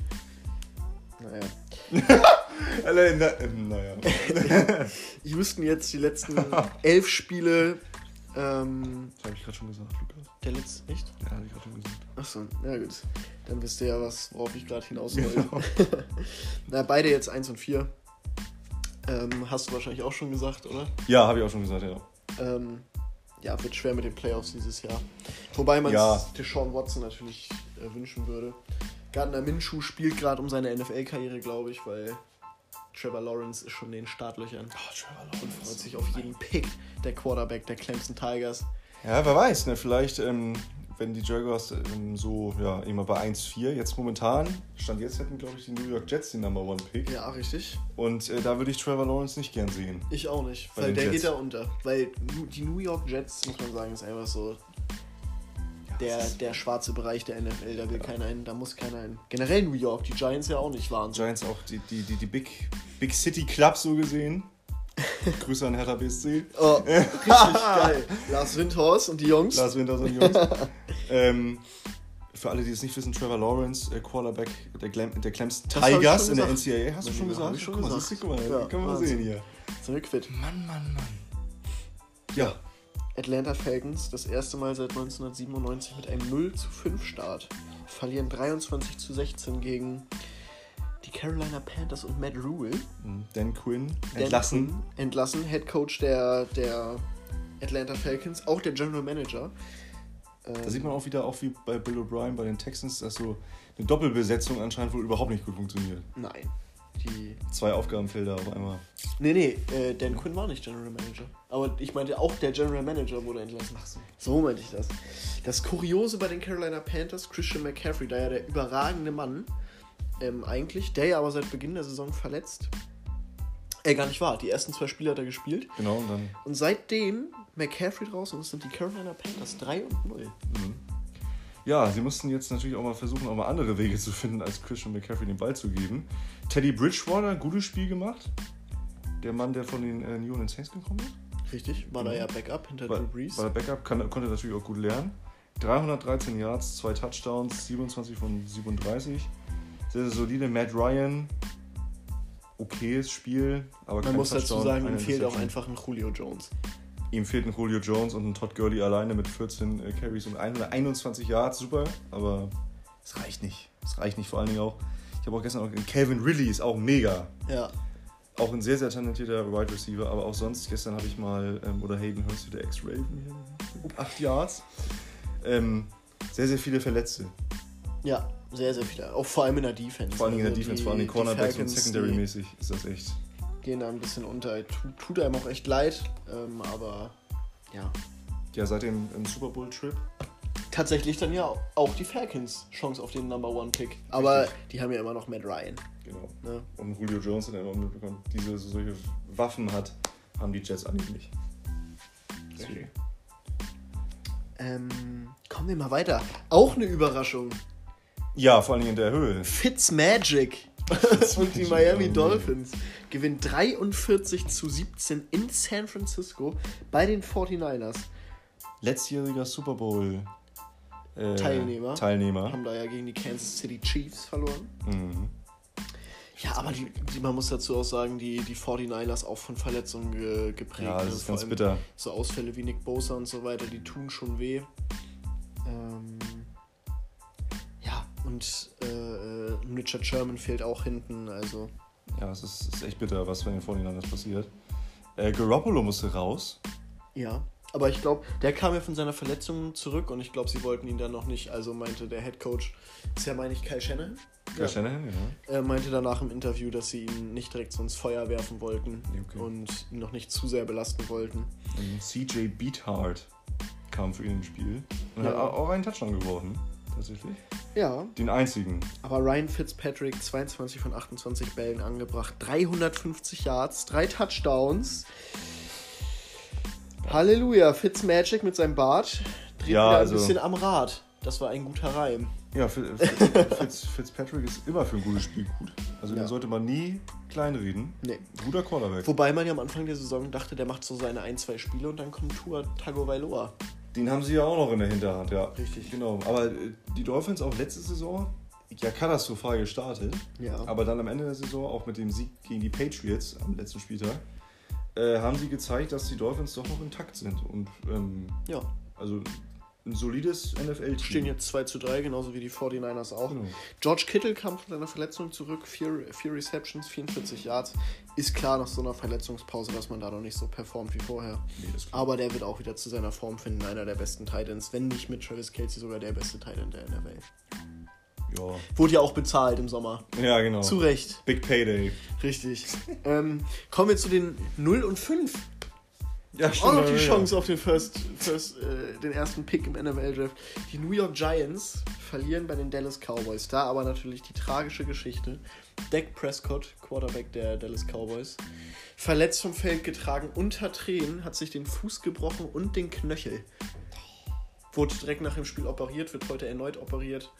Naja.
Alter, na, ähm, naja.
Houston jetzt die letzten elf Spiele. Ähm,
Das habe ich gerade schon gesagt, Lukas.
der letzte, nicht?
Ja, habe ich gerade schon gesagt.
Achso, na gut. Dann wisst ihr ja, was, worauf ich gerade hinaus wollte. na, beide jetzt 1 und 4. Ähm, hast du wahrscheinlich auch schon gesagt, oder?
Ja, habe ich auch schon gesagt, ja.
Ähm, ja, wird schwer mit den Playoffs dieses Jahr. Wobei man es
Ja.
Deshaun Watson natürlich äh, wünschen würde. Gardner Minshew spielt gerade um seine NFL-Karriere, glaube ich, weil Trevor Lawrence ist schon in den Startlöchern
Oh, Trevor
und freut sich auf jeden Pick der Quarterback der Clemson Tigers.
Ja, wer weiß, ne? Vielleicht, ähm, wenn die Jaguars ähm, so, ja, immer bei 1-4, jetzt momentan, Stand jetzt hätten, glaube ich, die New York Jets den Number One Pick.
Ja, richtig.
Und äh, da würde ich Trevor Lawrence nicht gern sehen.
Ich auch nicht, weil der
Jets.
geht da unter. Weil die New York Jets, muss man sagen, ist einfach so der, der schwarze Bereich der NFL. Da will keiner hin, da muss keiner hin. Generell New York, die Giants ja auch nicht waren.
Giants auch die, die, die, die Big, Big City Club so gesehen. Grüße an Hertha BSC.
Oh, richtig geil. Lars Windhorst und die Jungs.
Lars Winters und Jungs. ähm, für alle, die es nicht wissen, Trevor Lawrence, äh, Quarterback der, Glem der Clemson Tigers in der. NCAA. Hast du schon gesagt?
ich schon
Guck mal,
gesagt.
du, guck mal,
Ja,
können wir mal
Wahnsinn.
sehen hier.
Quitt.
Mann, Mann, Mann. Ja,
Atlanta Falcons, das erste Mal seit 1997 mit einem 0 zu 5 Start. Verlieren 23 zu 16 gegen die Carolina Panthers und Matt Rule.
Dan Quinn
Dan
entlassen.
Quinn Entlassen, Head Coach der, der Atlanta Falcons, auch der General Manager.
Da sieht man auch wieder, auch wie bei Bill O'Brien bei den Texans, dass so eine Doppelbesetzung anscheinend wohl überhaupt nicht gut funktioniert.
Nein. Die.
Zwei Aufgabenfelder auf einmal.
Nee, nee, äh, Dan Quinn war nicht General Manager. Aber ich meinte, auch der General Manager wurde entlassen. Ach so. So meinte ich das. Das Kuriose bei den Carolina Panthers, Christian McCaffrey, da ja der überragende Mann, ähm, eigentlich, der ja aber seit Beginn der Saison verletzt. Er gar nicht war. Die ersten zwei Spiele hat er gespielt.
Genau, und dann
Und seitdem McCaffrey draußen ist, sind die Carolina Panthers 3 und 0.
Ja, sie mussten jetzt natürlich auch mal versuchen, auch mal andere Wege zu finden, als Christian McCaffrey den Ball zu geben. Teddy Bridgewater, gutes Spiel gemacht. Der Mann, der von den äh, New Orleans Saints gekommen ist.
Richtig, war da ja Backup hinter
War,
Drew Brees.
war der Backup, kann, konnte natürlich auch gut lernen. 313 Yards, zwei Touchdowns, 27 von 37. Sehr, solide. Matt Ryan, okayes Spiel, aber
Man muss dazu
Touchdown,
sagen, ihm fehlt auch einfach ein Julio Jones.
Ihm fehlt ein Julio Jones und ein Todd Gurley alleine mit 14 äh, Carries und 121 Yards. Super, aber es reicht nicht. Es reicht nicht vor allen Dingen auch. Ich habe auch gestern auch Calvin Ridley ist auch mega.
Ja,
Auch ein sehr, sehr talentierter Wide Receiver, aber auch sonst, gestern habe ich mal, ähm, oder Hayden Hurst, der Ex-Raven hier, 8 Yards. Ähm, sehr, sehr viele Verletzte.
Ja, sehr, sehr viele. Auch vor allem in der Defense.
Vor allem in der
Also
Defense,
die-
vor allem die Cornerbacks und
Falcons,
Secondary-mäßig ist das echt.
Gehen da ein bisschen unter. Tut, tut einem auch echt leid, ähm, aber ja.
Ja, seit dem Super Bowl-Trip.
Tatsächlich dann ja auch die Falcons Chance auf den Number One Pick. Aber
Richtig.
die haben ja immer noch Matt Ryan.
Genau.
Ne?
Und Julio Jones hat er immer mitbekommen, diese so solche Waffen hat, haben die Jets eigentlich nicht. Deswegen.
Ähm, kommen wir mal weiter. Auch eine Überraschung.
Ja, vor allem in der Höhe.
Fitzmagic und die Miami. Dolphins gewinnen 43 zu 17 in San Francisco bei den 49ers.
Letztjähriger Super Bowl äh,
Teilnehmer.
Teilnehmer.
Haben da ja gegen die Kansas City Chiefs verloren.
Mhm.
Ja, aber die, die, man muss dazu auch sagen, die, die 49ers auch von Verletzungen ge, geprägt.
Ja, das
ne?
ist ganz bitter.
So Ausfälle wie Nick Bosa und so weiter, die tun schon weh. Ähm, und äh, äh, Richard Sherman fehlt auch hinten, also
Ja, es ist, ist echt bitter, was bei den 49ers passiert. Äh, Garoppolo musste raus.
ja. Aber ich glaube, der kam ja von seiner Verletzung zurück und ich glaube, sie wollten ihn dann noch nicht. Also meinte der Head Coach, ist ja, meine ich, Kyle Shanahan.
Ja. Shanahan, ja.
Er meinte danach im Interview, dass sie ihn nicht direkt so ins Feuer werfen wollten
Okay.
und ihn noch nicht zu sehr belasten wollten.
Und CJ Beathard kam für ihn ins Spiel. Und
Ja.
hat au- auch einen Touchdown geworfen, tatsächlich.
Ja,
Den einzigen.
aber Ryan Fitzpatrick, 22 von 28 Bällen angebracht, 350 Yards, drei Touchdowns. Halleluja, Fitzmagic mit seinem Bart dreht
Ja,
wieder ein
also-
bisschen am Rad. Das war ein guter Reim.
Ja, Fi- Fi- Fitz, Fitzpatrick ist immer für ein gutes Spiel gut. Also
Ja.
den sollte man nie kleinreden.
Nee.
Guter Quarterback.
Wobei man ja am Anfang der Saison dachte, der macht so seine ein, zwei Spiele und dann kommt Tua Tagovailoa.
Den haben sie ja auch noch in der Hinterhand, ja.
Richtig.
Genau. Aber äh, die Dolphins auch letzte Saison ja katastrophal gestartet.
Ja.
Aber dann am Ende der Saison, auch mit dem Sieg gegen die Patriots am letzten Spieltag, äh, haben sie gezeigt, dass die Dolphins doch noch intakt sind. Und ähm,
ja.
also ein solides NFL-Team.
Stehen jetzt 2 zu 3, genauso wie die 49ers auch.
Genau.
George Kittle kam von seiner Verletzung zurück, vier, vier Receptions, 44 Yards. Ist klar nach so einer Verletzungspause, dass man da noch nicht so performt wie vorher.
Nee,
Aber der wird auch wieder zu seiner Form finden, einer der besten Titans, wenn nicht mit Travis Kelsey sogar der beste Titan der NFL.
ja.
Wurde ja auch bezahlt im Sommer.
ja, genau.
Zu Recht.
Big Payday.
Richtig. ähm, kommen wir zu den 0 und 5.
Ja,
Auch noch die
ja.
Chance auf den, First, First, äh, den ersten Pick im NFL-Draft. Die New York Giants verlieren bei den Dallas Cowboys. Da aber natürlich die tragische Geschichte. Dak Prescott, Quarterback der Dallas Cowboys, verletzt vom Feld getragen, unter Tränen, hat sich den Fuß gebrochen und den Knöchel. Wurde direkt nach dem Spiel operiert, wird heute erneut operiert.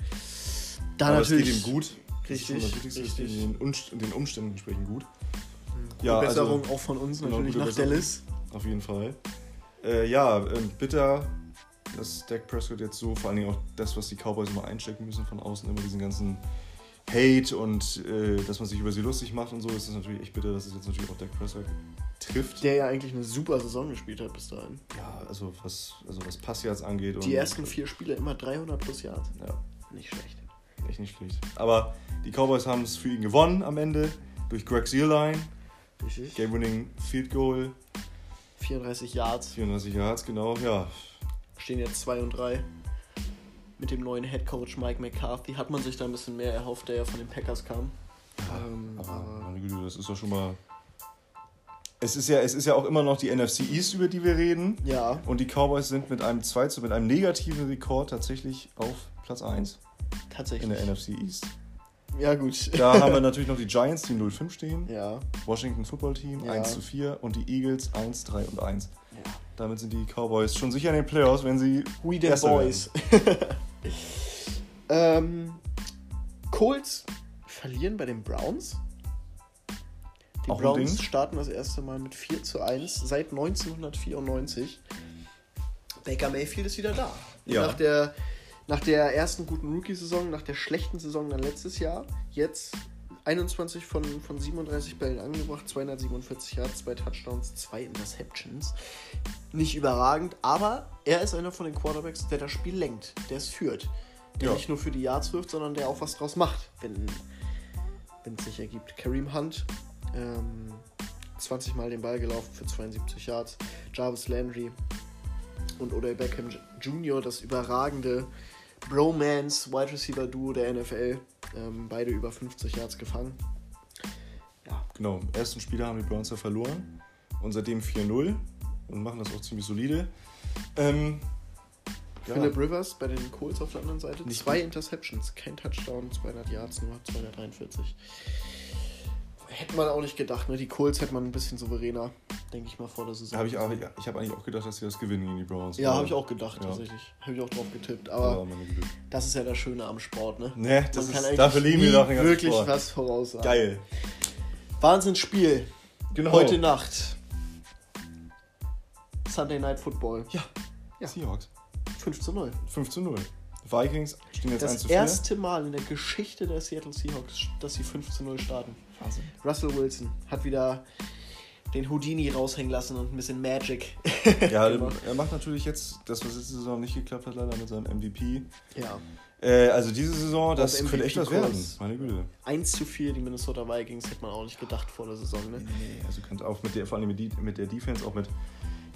Da
Aber es geht
natürlich
ihm gut.
Richtig, richtig.
Den, Umst- den Umständen entsprechend gut.
die
Ja,
Besserung
also,
auch von uns
genau,
natürlich nach
Besserung.
Dallas.
Auf jeden Fall. Äh, ja, ähm, bitter, dass Dak Prescott jetzt so, vor allen Dingen auch das, was die Cowboys immer einstecken müssen von außen, immer diesen ganzen Hate und äh, dass man sich über sie lustig macht und so, ist es natürlich echt bitter, dass es jetzt natürlich auch Dak Prescott trifft.
Der ja eigentlich eine super Saison gespielt hat bis dahin.
ja, also was, also was Passyards angeht.
Die ersten vier Spiele immer 300 plus Yards.
Ja,
Nicht schlecht.
echt nicht schlecht. Aber die Cowboys haben es für ihn gewonnen am Ende durch Greg Searline,
Richtig.
Game-Winning Field Goal,
34 Yards.
34 Yards, genau, ja.
Stehen jetzt 2 und 3. Mit dem neuen Head Coach Mike McCarthy hat man sich da ein bisschen mehr erhofft, der ja von den Packers kam. Ähm,
Aber meine Güte, das ist doch schon mal. Es ist, ja, es ist ja auch immer noch die NFC East, über die wir reden.
ja,
Und die Cowboys sind mit einem 2 zu mit einem negativen Rekord tatsächlich auf Platz 1 in
tatsächlich.
der NFC East.
Ja, gut.
Da haben wir natürlich noch die Giants, die 0-5 stehen.
ja.
Washington Football Team
Ja.
1 zu 4 und die Eagles 1, 3 und 1.
ja.
Damit sind die Cowboys schon sicher in den Playoffs, wenn sie.
We the Boys. ähm, Colts verlieren bei den Browns. Die
Auch
Browns starten das erste Mal mit 4 zu 1 seit 1994. Baker Mayfield ist wieder da.
Ja.
Nach, der, nach der ersten guten Rookie-Saison, nach der schlechten Saison dann letztes Jahr, jetzt 21 von, von 37 Bällen angebracht, 247 Yards, zwei Touchdowns, zwei Interceptions. Nicht überragend, aber er ist einer von den Quarterbacks, der das Spiel lenkt, der es führt. Der
Ja.
nicht nur für die Yards wirft, sondern der auch was draus macht, wenn es sich ergibt. Kareem Hunt, ähm, 20 Mal den Ball gelaufen für 72 Yards. Jarvis Landry und Odell Beckham Jr., das überragende Bromance Wide Receiver Duo der NFL. Ähm, beide über 50 Yards gefangen. Ja,
Genau, im ersten Spieler haben die Browns ja verloren. Und seitdem 4-0 und machen das auch ziemlich solide. Ähm, ja,
Philip Rivers bei den Colts auf der anderen Seite.
Nicht
Zwei. Interceptions, kein Touchdown, 200 Yards, nur 243. Hätte man auch nicht gedacht, ne? Die Colts hätte man ein bisschen souveräner, denke ich mal, vor der Saison.
Habe ich, aber- ich habe eigentlich auch gedacht, dass sie das gewinnen gegen die Browns.
ja, habe ich auch gedacht,
Ja.
tatsächlich. Habe ich auch drauf getippt.
Aber Güte.
das ist ja das Schöne am Sport, ne?
Ne, das
kann
ist,
eigentlich
dafür lieben wir doch den ganzen
wirklich
Sport.
was voraussagen.
Geil.
Wahnsinnsspiel.
Genau.
Heute Nacht. Sunday Night Football.
Ja.
Ja.
Seahawks.
5 zu 0.
5 zu 0. Vikings stehen jetzt 1
Das
zu 4.
erste Mal in der Geschichte der Seattle Seahawks, dass sie 5 zu 0 starten.
Wahnsinn.
Russell Wilson hat wieder den Houdini raushängen lassen und ein bisschen Magic.
Ja, er macht natürlich jetzt das, was letzte Saison nicht geklappt hat, leider mit seinem MVP.
Ja.
Äh, also diese Saison, das
Auf
könnte echt was werden. Meine Güte.
1 zu 4 die Minnesota Vikings hätte man auch nicht gedacht vor der Saison, ne?
Nee, also könnte auch mit der, vor allem mit, die, mit der Defense, auch mit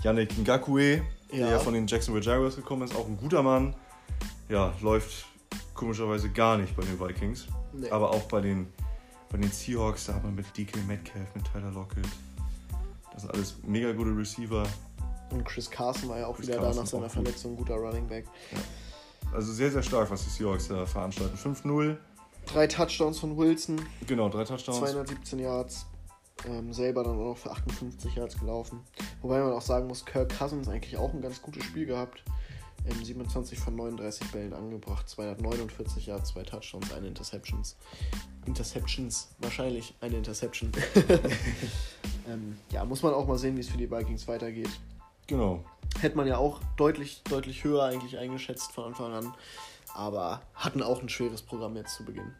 Yannick Ngakwe, der
Ja.
ja von den Jacksonville Jaguars gekommen ist, auch ein guter Mann. Ja, läuft komischerweise gar nicht bei den Vikings.
Nee.
Aber auch bei den, bei den Seahawks, da hat man mit DK Metcalf, mit Tyler Lockett. Das sind alles mega gute Receiver.
Und Chris Carson war ja auch
Chris
wieder da
Carson
nach seiner. Verletzung, guter Running Back.
Also sehr, sehr stark, was die Seahawks da veranstalten. 5-0,
Drei Touchdowns von Wilson,
genau, drei Touchdowns.
217 Yards. Ähm, selber dann auch noch für 58 Yards gelaufen. Wobei man auch sagen muss, Kirk Cousins eigentlich auch ein ganz gutes Spiel gehabt. Ähm, 27 von 39 Bällen angebracht, 249 Yards, zwei Touchdowns, eine Interceptions. Interceptions, wahrscheinlich eine Interception. ähm, ja, muss man auch mal sehen, wie es für die Vikings weitergeht.
Genau.
Hätte man ja auch deutlich, deutlich höher eigentlich eingeschätzt von Anfang an. Aber hatten auch ein schweres Programm jetzt zu Beginn.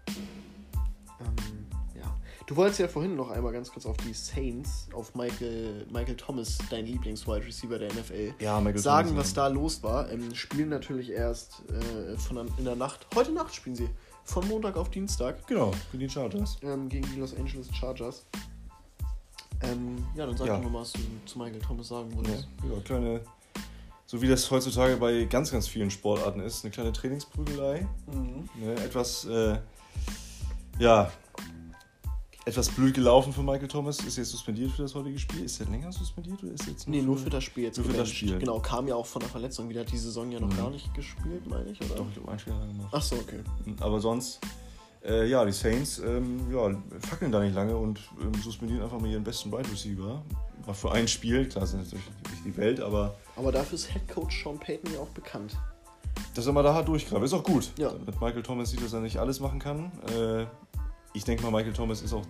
Ja. Du wolltest ja vorhin noch einmal ganz kurz auf die Saints, auf Michael, Michael Thomas, dein Lieblings-Wide Receiver der NFL,
Ja, Michael
sagen,
Thomas,
was da los war. Ähm, spielen natürlich erst äh, von in der Nacht. Heute Nacht spielen sie. Von Montag auf Dienstag
Genau, für die Chargers.
ähm, gegen die Los Angeles Chargers. Ähm, ja, dann sag
Ja.
doch mal, was du zu Michael Thomas sagen
Ja,
wolltest.
ja, kleine, so wie das heutzutage bei ganz, ganz vielen Sportarten ist, eine kleine Trainingsprügelei.
Mhm.
Ne, etwas, äh, ja, etwas blöd gelaufen für Michael Thomas. Ist jetzt suspendiert für das heutige Spiel. Ist er länger suspendiert oder ist er jetzt
Nee, nur für das Spiel jetzt.
Nur für das. Spiel.
Genau, kam ja auch von der Verletzung wieder. Hat die Saison ja noch
Mhm.
gar nicht gespielt, meine ich, oder?
Doch, ich habe ein Spiel lang gemacht.
Ach so, okay.
Aber sonst, äh, ja, die Saints ähm, ja, fackeln da nicht lange und ähm, suspendieren einfach mal ihren besten Wide Receiver. War für ein Spiel, klar, das ist natürlich nicht die Welt, aber
Aber dafür ist Head Coach Sean Payton ja auch bekannt.
dass er mal da hart durchgreift. Ist auch gut.
Ja.
Mit Michael Thomas sieht, dass er nicht alles machen kann. Äh, ich denke mal, Michael Thomas ist auch,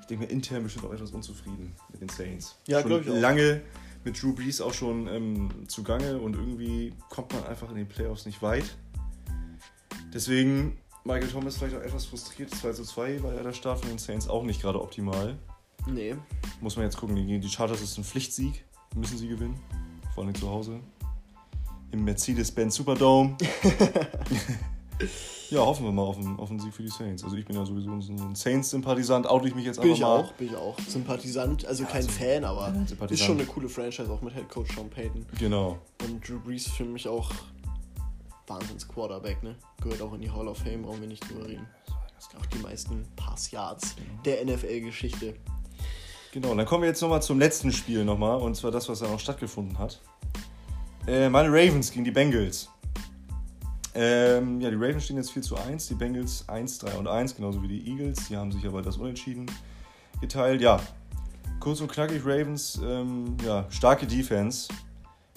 ich denke mal, intern bestimmt auch etwas unzufrieden mit den Saints.
Ja,
Schon
glaub ich auch.
Lange mit Drew Brees auch schon ähm, zugange und irgendwie kommt man einfach in den Playoffs nicht weit. Deswegen Michael Thomas vielleicht auch etwas frustriert, 2 zu 2, weil er der Start von den Saints auch nicht gerade optimal.
Nee.
Muss man jetzt gucken, gegen die Chargers ist ein Pflichtsieg, müssen sie gewinnen, vor allem zu Hause. Im Mercedes-Benz Superdome. ja, hoffen wir mal auf einen, auf einen Sieg für die Saints. Also ich bin ja sowieso so ein Saints-Sympathisant, oute ich mich jetzt
Bin
einfach
ich
mal.
auch, bin ich auch. Sympathisant, also kein
also,
Fan, aber
ja,
ist schon eine coole Franchise, auch mit Head Coach Sean Payton.
Genau.
Und Drew Brees für mich auch Wahnsinns-Quarterback, ne? Gehört auch in die Hall of Fame, brauchen wir nicht drüber reden. Auch die meisten Pass-Yards der NFL-Geschichte.
Genau, und dann kommen wir jetzt nochmal zum letzten Spiel nochmal, und zwar das, was da noch stattgefunden hat. Äh, meine Ravens gegen die Bengals. Ähm, ja, die Ravens stehen jetzt 4 zu 1, die Bengals 1, 3 und 1, genauso wie die Eagles. Die haben sich aber das Unentschieden geteilt. Ja, kurz und knackig, Ravens, ähm, ja, starke Defense.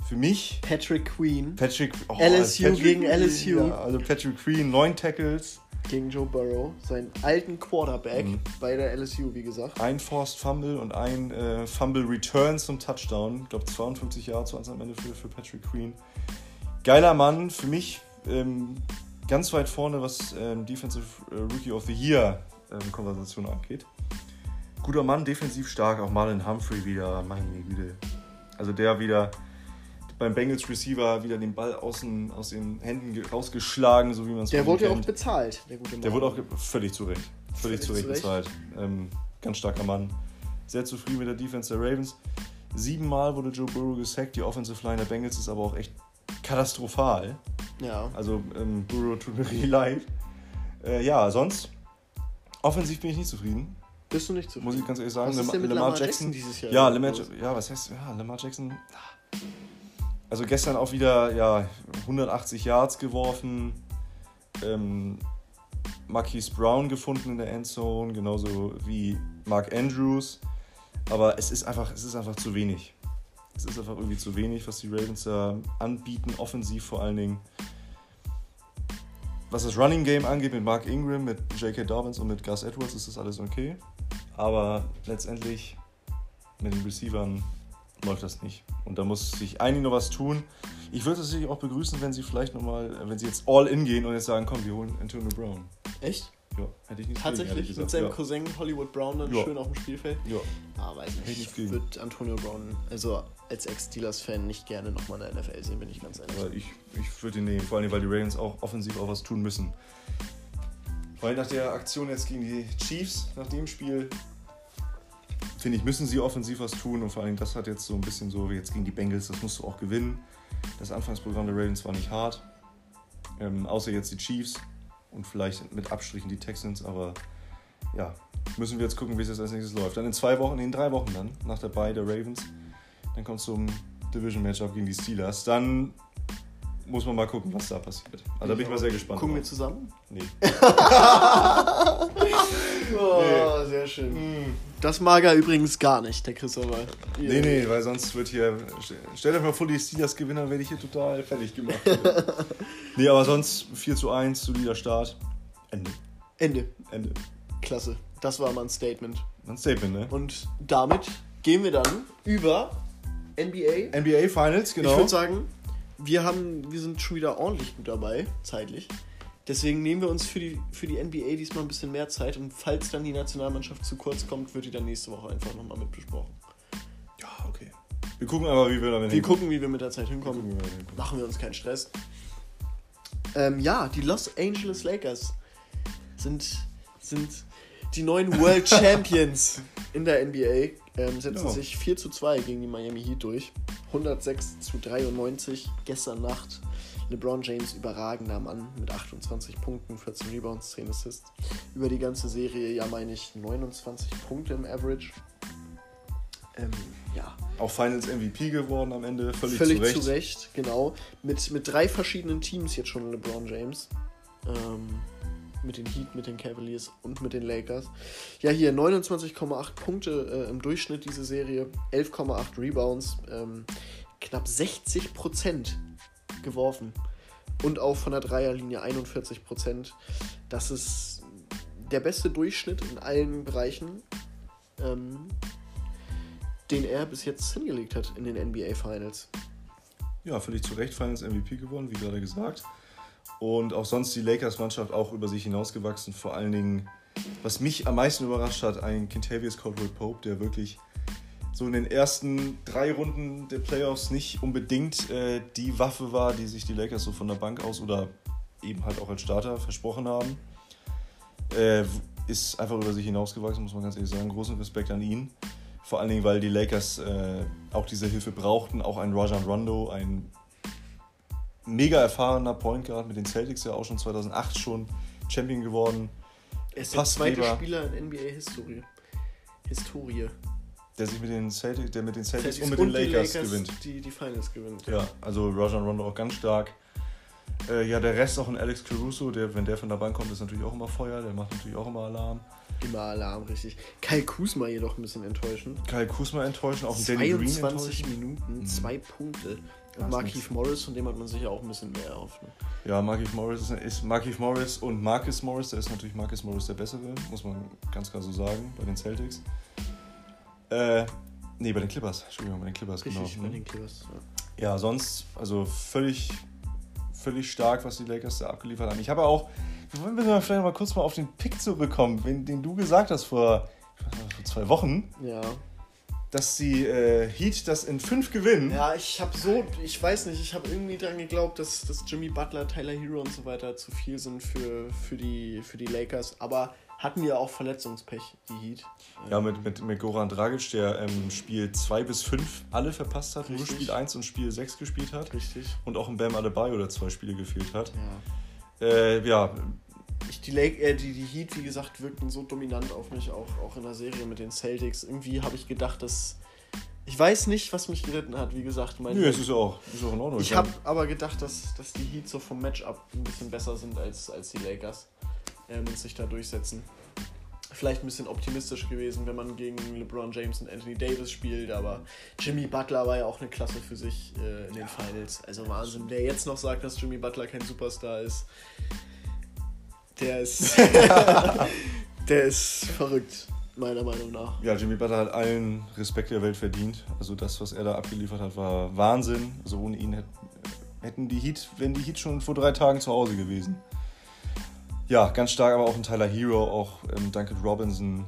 Für mich,
Patrick Queen
Patrick. oh,
LSU
Patrick
gegen
Queen,
LSU.
Ja, also Patrick Queen, 9 Tackles,
gegen Joe Burrow, seinen alten Quarterback
Mhm.
bei der LSU, wie gesagt.
ein Forced Fumble und ein äh, Fumble Return zum Touchdown. Ich glaube 52 Jahre zu am Ende für, für Patrick Queen. Geiler Mann, für mich ähm, ganz weit vorne, was ähm, Defensive äh, Rookie of the Year ähm, Konversation angeht. Guter Mann, defensiv stark, auch Marlon Humphrey wieder, meine Güte. Also der wieder beim Bengals Receiver wieder den Ball aus den, aus den Händen ge- rausgeschlagen, so wie man es
Der wurde ja auch bezahlt, der gute Mann.
Der wurde auch völlig zu Recht. Völlig,
Völlig
zu Recht. bezahlt. Ähm, ganz starker Mann. Sehr zufrieden mit der Defense der Ravens. Siebenmal wurde Joe Burrow gesackt. Die Offensive Line der Bengals ist aber auch echt katastrophal.
Ja.
Also ähm, Burrow tut mir richtig leid. Äh, ja, sonst offensiv bin ich nicht zufrieden.
Bist du nicht zufrieden?
Muss ich ganz ehrlich sagen.
Was ist denn mit
Lamar
Lamar Jackson dieses Jahr
Ja? Lamar, ja, was heißt, ja, Lamar Jackson. Also gestern auch wieder ja, 180 Yards geworfen. Ähm, Marquise Brown gefunden in der Endzone, genauso wie Mark Andrews. Aber es ist einfach, es ist einfach zu wenig. Es ist einfach irgendwie zu wenig, was die Ravens da anbieten, offensiv vor allen Dingen. Was das Running Game angeht, mit Mark Ingram, mit J.K. Dobbins und mit Gus Edwards ist das alles okay. Aber letztendlich mit den Receivern läuft das nicht. Und da muss sich eigentlich noch was tun. Ich würde es sicher auch begrüßen, wenn sie vielleicht nochmal, wenn sie jetzt all in gehen und jetzt sagen, komm, wir holen Antonio Brown.
Echt?
Ja, hätte ich nicht
Tatsächlich mit seinem ja. Cousin Hollywood Brown dann ja. schön auf dem Spielfeld?
Ja.
Ah, weiß nicht. Ich würde Antonio Brown, also als Ex-Steelers-Fan, nicht gerne nochmal in der NFL sehen, bin ich ganz ehrlich.
Ja, ich ich würde ihn nehmen, vor allem, weil die Ravens auch offensiv auch was tun müssen. Weil nach der Aktion jetzt gegen die Chiefs, nach dem Spiel, finde ich, müssen sie offensiv was tun und vor allem das hat jetzt so ein bisschen so, wie jetzt gegen die Bengals, das musst du auch gewinnen. Das Anfangsprogramm der Ravens war nicht hart, ähm, außer jetzt die Chiefs und vielleicht mit Abstrichen die Texans, aber ja, müssen wir jetzt gucken, wie es jetzt als nächstes läuft. Dann in zwei Wochen, in drei Wochen dann, nach der Bye der Ravens, dann kommt es zum Division-Matchup gegen die Steelers. Dann muss man mal gucken, was da passiert. Also da bin ich mal sehr gespannt.
Gucken wir zusammen?
Nee.
oh, nee. sehr schön. Hm. Das mag er übrigens gar nicht, der Christopher.
Nee, nee, weil sonst wird hier. Stell dir mal vor, die Steelers Gewinner werde ich hier total fertig gemacht. nee, aber sonst 4 zu 1, solider Start. Ende.
Ende.
Ende.
Klasse. Das war mal ein Statement.
Ein Statement, ne?
Und damit gehen wir dann über NBA.
NBA Finals, genau.
Ich würde sagen, wir, haben, wir sind schon wieder ordentlich gut dabei, zeitlich. Deswegen nehmen wir uns für die, für die NBA diesmal ein bisschen mehr Zeit und falls dann die Nationalmannschaft zu kurz kommt, wird die dann nächste Woche einfach nochmal mit besprochen.
Ja, okay. Wir gucken aber, wie wir damit
Wir gucken, wie wir mit der Zeit hinkommen. Wir hinkommen. Machen wir uns keinen Stress. Ähm, ja, die Los Angeles Lakers sind, sind die neuen World Champions in der NBA ähm, setzen ja. sich 4 zu 2 gegen die Miami Heat durch. 106 zu 93 gestern Nacht. LeBron James überragender Mann mit 28 Punkten, 14 Rebounds, 10 Assists. Über die ganze Serie, ja, meine ich, 29 Punkte im Average. Ähm, ja.
Auch Finals MVP geworden am Ende, völlig,
völlig
zu Recht.
zu Recht. genau. Mit, mit drei verschiedenen Teams jetzt schon LeBron James. Ähm, mit den Heat, mit den Cavaliers und mit den Lakers. Ja, hier 29,8 Punkte äh, im Durchschnitt diese Serie, 11,8 Rebounds, ähm, knapp 60 Prozent geworfen und auch von der Dreierlinie 41 Prozent. Das ist der beste Durchschnitt in allen Bereichen, ähm, den er bis jetzt hingelegt hat in den NBA Finals.
Ja, völlig zu Recht Finals MVP gewonnen, wie gerade gesagt. Und auch sonst die Lakers-Mannschaft auch über sich hinausgewachsen. Vor allen Dingen, was mich am meisten überrascht hat, ein Kentavious Caldwell Pope, der wirklich so in den ersten drei Runden der Playoffs nicht unbedingt äh, die Waffe war, die sich die Lakers so von der Bank aus oder eben halt auch als Starter versprochen haben. Äh, ist einfach über sich hinausgewachsen, muss man ganz ehrlich sagen. Großen Respekt an ihn. Vor allen Dingen, weil die Lakers äh, auch diese Hilfe brauchten. Auch ein Rajan Rondo, ein mega erfahrener Point Guard mit den Celtics, ja auch schon 2008 schon Champion geworden.
Er ist der zweite Weber, Spieler in NBA-Historie. Historie.
Der sich mit den Celtics, der mit den Celtics, Celtics und mit und den Lakers, Lakers, gewinnt.
Die, die Finals gewinnt.
Ja, also Rajon Rondo auch ganz stark. Äh, ja, der Rest auch ein Alex Caruso, der, wenn der von der Bank kommt, ist natürlich auch immer Feuer, der macht natürlich auch immer Alarm.
Immer Alarm, richtig. Kai Kusma jedoch ein bisschen enttäuschend.
Kai Kusma enttäuschend, auch ein Danny Green
22 Minuten, mhm. zwei Punkte. Markif Morris, von dem hat man sicher auch ein bisschen mehr erhofft. Ne?
Ja, Markif Morris ist, ist Markif Morris und Marcus Morris, der ist natürlich Marcus Morris der bessere, muss man ganz klar so sagen, bei den Celtics. Äh, nee, bei den Clippers, Entschuldigung, bei den Clippers,
Richtig,
genau.
bei den Clippers,
ja. ja. sonst, also völlig, völlig stark, was die Lakers da abgeliefert haben. Ich habe auch, wollen wir vielleicht mal kurz mal auf den Pick zurückkommen, den, den du gesagt hast vor, vor zwei Wochen.
Ja
dass die äh, Heat das in fünf gewinnen.
Ja, ich habe so, ich weiß nicht, ich habe irgendwie daran geglaubt, dass, dass Jimmy Butler, Tyler Hero und so weiter zu viel sind für, für, die, für die Lakers. Aber hatten ja auch Verletzungspech, die Heat.
Ja, mit, mit, mit Goran Dragic, der im Spiel 2 bis 5 alle verpasst hat, Richtig. nur Spiel 1 und Spiel 6 gespielt hat.
Richtig.
Und auch im Bam Adebayo oder zwei Spiele gefehlt hat.
Ja.
Äh, ja,
ich, die, Lake, äh, die, die Heat, wie gesagt, wirkten so dominant auf mich, auch, auch in der Serie mit den Celtics. Irgendwie habe ich gedacht, dass. Ich weiß nicht, was mich geritten hat, wie gesagt.
Mein Nö, es ist auch, ist auch in Ordnung.
Ich habe aber gedacht, dass, dass die Heat so vom Matchup ein bisschen besser sind als, als die Lakers ähm, und sich da durchsetzen. Vielleicht ein bisschen optimistisch gewesen, wenn man gegen LeBron James und Anthony Davis spielt, aber Jimmy Butler war ja auch eine Klasse für sich äh, in den Finals. Also Wahnsinn. Wer jetzt noch sagt, dass Jimmy Butler kein Superstar ist, der ist. der ist verrückt. meiner Meinung nach.
Ja, Jimmy Butler hat allen Respekt der Welt verdient. Also das, was er da abgeliefert hat, war Wahnsinn. Also ohne ihn hätt, hätten die Heat, wären die Heat schon vor drei Tagen zu Hause gewesen. Ja, ganz stark, aber auch ein Tyler Hero, auch ähm, Duncan Robinson,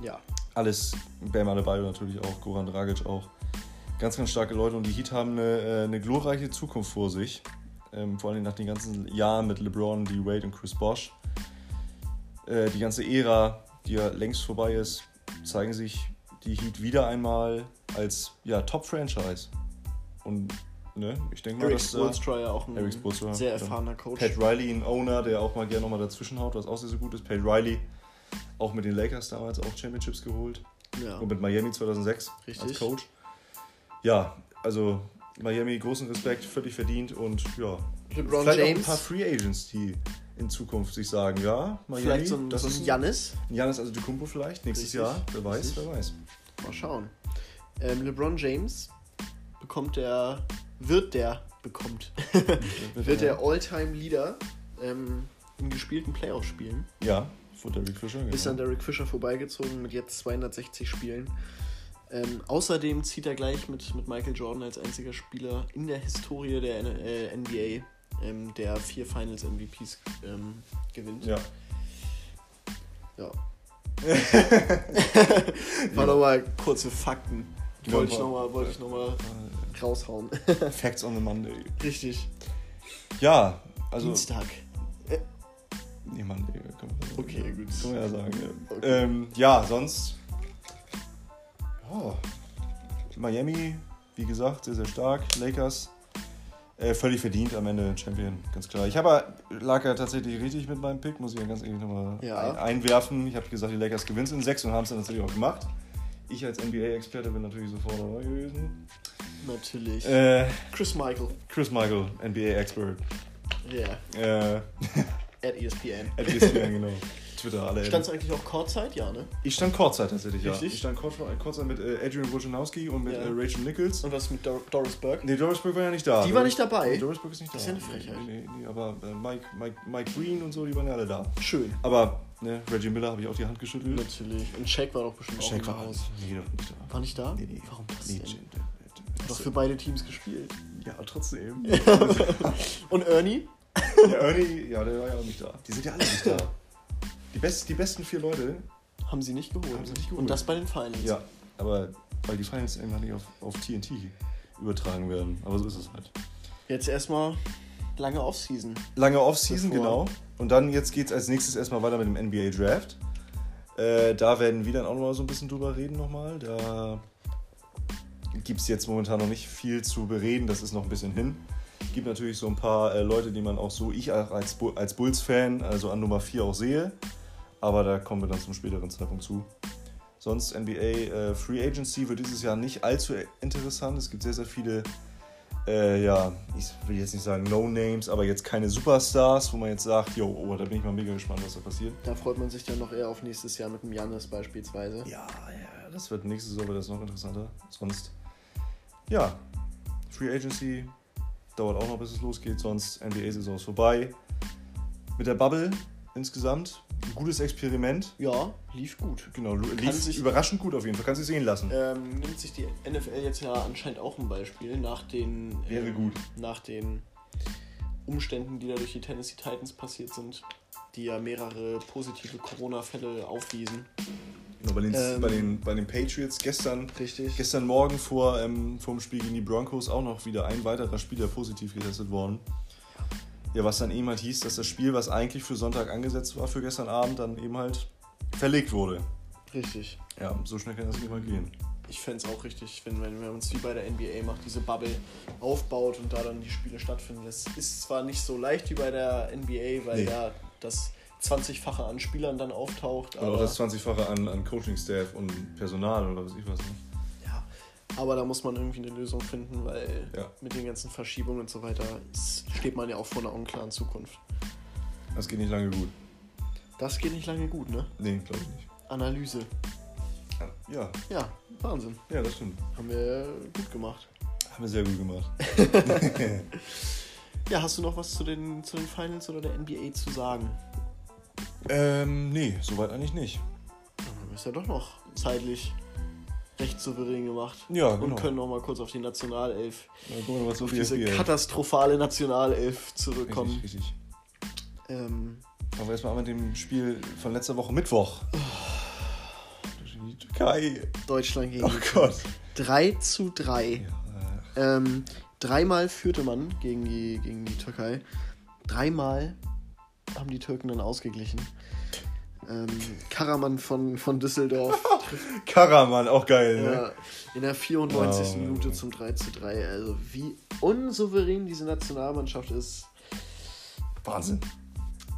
Ja.
alles, Bam Adebayo natürlich auch, Goran Dragic auch. Ganz, ganz starke Leute und die Heat haben eine, äh, eine glorreiche Zukunft vor sich. Ähm, vor allem nach den ganzen Jahren mit LeBron, D. Wade und Chris Bosh. Äh, die ganze Ära, die ja längst vorbei ist, zeigen sich die Heat wieder einmal als ja, Top-Franchise. Und ne, ich denke mal, dass
Spoelstra ja auch ein
Eric Spoelstra,
sehr erfahrener Coach.
Pat Riley, ein Owner, der auch mal gerne nochmal dazwischen haut, was auch sehr, sehr gut ist. Pat Riley, auch mit den Lakers damals auch Championships geholt.
ja.
Und mit Miami 2006
Richtig.
als Coach. Ja, also Miami großen Respekt, völlig verdient und ja.
LeBron
vielleicht auch ein
James.
paar Free Agents, die in Zukunft sich sagen, ja, Miami,
Vielleicht so ein,
das
so
ist
ein
ein
Janis.
Janis Antetokounmpo vielleicht nächstes
Richtig.
Jahr, wer weiß,
Richtig.
wer weiß.
Mal schauen. Ähm, LeBron James bekommt der, wird der, bekommt, wird der All-Time-Leader ähm, in gespielten Playoff-Spielen.
Ja, vor Derek Fisher. Genau.
Ist an Derek Fisher vorbeigezogen mit jetzt 260 Spielen. Ähm, außerdem zieht er gleich mit, mit Michael Jordan als einziger Spieler in der Historie der äh, NBA, ähm, der vier Finals-MVPs ähm, gewinnt.
ja.
Ja. War nochmal kurze Fakten.
Ja,
Wollte ich nochmal wollte ich noch mal raushauen.
Facts on the Monday.
Richtig.
Ja, also.
Dienstag.
Nee, Monday, kann man,
Okay, gut.
kann man ja sagen. Ja,
Okay.
ähm, ja sonst. Ja. Miami, wie gesagt, sehr, sehr stark. Lakers. Äh, völlig verdient am Ende Champion, ganz klar. Ich habe lag ja tatsächlich richtig mit meinem Pick, muss ich ja ganz ehrlich nochmal
Ja.
ein, einwerfen. Ich habe gesagt, die Lakers gewinnen in sechs und haben es dann natürlich auch gemacht. Ich als NBA-Experte bin natürlich sofort dabei gewesen.
Natürlich.
Äh,
Chris Michael.
Chris Michael, NBA-Expert.
Ja.
Äh,
At ESPN.
at ESPN, genau. Twitter, alle.
Standst du eigentlich auch Kurzzeit? Ja, ne?
Ich stand Kurzzeit tatsächlich, ja.
Richtig?
Ich stand Kurzzeit mit äh, Adrian Wojnarowski und mit
Ja.
äh, Rachel Nichols.
Und was mit Dor Doris Burke?
Nee, Doris Burke war ja nicht da.
Die war nicht dabei?
Nee, Doris Burke ist nicht
Das
da.
ist ja eine Frechheit.
Nee, nee, nee, aber äh, Mike, Mike, Mike Green und so, die waren ja alle da.
Schön.
Aber ne, Reggie Miller habe ich auch die Hand geschüttelt.
Natürlich. Und Shaq war doch bestimmt
Shaq
auch
war
Haus.
Nee, doch nicht da.
War nicht da?
Nee, nee.
Warum das
Nee,
denn? Hat doch für beide Teams gespielt.
Ja, trotzdem.
Und Ernie?
der Ernie, ja, der war ja auch nicht da. Die sind ja alle nicht da. Die, best, die besten vier Leute,
Haben sie nicht geholt.
Haben sie nicht geholt.
Und das bei den Finals.
ja, aber weil die Finals irgendwann nicht auf, auf TNT übertragen werden. Aber so ist es halt.
Jetzt erstmal lange Offseason.
Lange Offseason,
Bevor-
genau. Und dann jetzt geht es als nächstes erstmal weiter mit dem NBA Draft. Äh, da werden wir dann auch nochmal so ein bisschen drüber reden nochmal. Da gibt es jetzt momentan noch nicht viel zu bereden, das ist noch ein bisschen hin. Gibt natürlich so ein paar äh, Leute, die man auch so, ich als, als Bulls-Fan, also an Nummer 4 auch sehe. Aber da kommen wir dann zum späteren Zeitpunkt zu. Sonst NBA äh, Free Agency wird dieses Jahr nicht allzu interessant. Es gibt sehr, sehr viele äh, ja, ich will jetzt nicht sagen No-Names, aber jetzt keine Superstars, wo man jetzt sagt, jo, oh, da bin ich mal mega gespannt, was da passiert.
Da freut man sich dann noch eher auf nächstes Jahr mit dem Janis beispielsweise.
Ja, ja, das wird nächste Saison wird das noch interessanter. Sonst, ja, Free Agency dauert auch noch, bis es losgeht. Sonst NBA-Saison ist vorbei. Mit der Bubble insgesamt ein gutes Experiment.
Ja, lief gut.
Genau, lief
sich-
überraschend gut auf jeden Fall. Kannst du sehen lassen.
Ähm, nimmt sich die NFL jetzt ja anscheinend auch ein Beispiel nach den,
Wäre
ähm,
gut.
nach den Umständen, die da durch die Tennessee Titans passiert sind, die ja mehrere positive Corona-Fälle aufwiesen.
Genau, bei, den,
Ähm,
bei, den, bei den Patriots gestern
Richtig.
Gestern Morgen vor, ähm, vor dem Spiel gegen die Broncos auch noch wieder ein weiterer Spieler positiv getestet worden. Ja, was dann eben halt hieß, dass das Spiel, was eigentlich für Sonntag angesetzt war, für gestern Abend, dann eben halt verlegt wurde.
Richtig.
Ja, so schnell kann das nicht mal gehen.
Ich fände es auch richtig, wenn, wenn man es wie bei der NBA macht, diese Bubble aufbaut und da dann die Spiele stattfinden. Das ist zwar nicht so leicht wie bei der NBA, weil
Nee.
da das 20-fache an Spielern dann auftaucht,
Aber auch das 20-fache an, an Coaching-Staff und Personal oder was ich weiß nicht.
Aber da muss man irgendwie eine Lösung finden, weil
Ja.
mit den ganzen Verschiebungen und so weiter steht man ja auch vor einer unklaren Zukunft.
Das geht nicht lange gut.
Das geht nicht lange gut, ne?
Nee, glaube ich nicht.
Analyse.
Ja,
Ja, Wahnsinn.
ja, das stimmt.
Haben wir gut gemacht.
Haben wir sehr gut gemacht.
Ja, hast du noch was zu den, zu den Finals oder der NBA zu sagen?
ähm, nee, soweit eigentlich nicht.
Dann ist ja doch noch zeitlich recht souverän gemacht.
Ja,
Und
genau.
können noch mal kurz auf die Nationalelf,
Ja, guck mal, was
auf diese
hier.
katastrophale Nationalelf zurückkommen.
Richtig, richtig.
Ähm,
Fangen wir erstmal an mit dem Spiel von letzter Woche Mittwoch. Die Türkei.
Deutschland gegen
Oh Gott.
3 zu 3.
Ja,
Ähm, dreimal führte man gegen die, gegen die Türkei. Dreimal haben die Türken dann ausgeglichen. Ähm, Karaman von, von Düsseldorf
Karaman, auch geil, ne?
ja, in der 94.
Wow.
Minute zum 3 zu 3. Also wie unsouverän diese Nationalmannschaft ist.
Wahnsinn.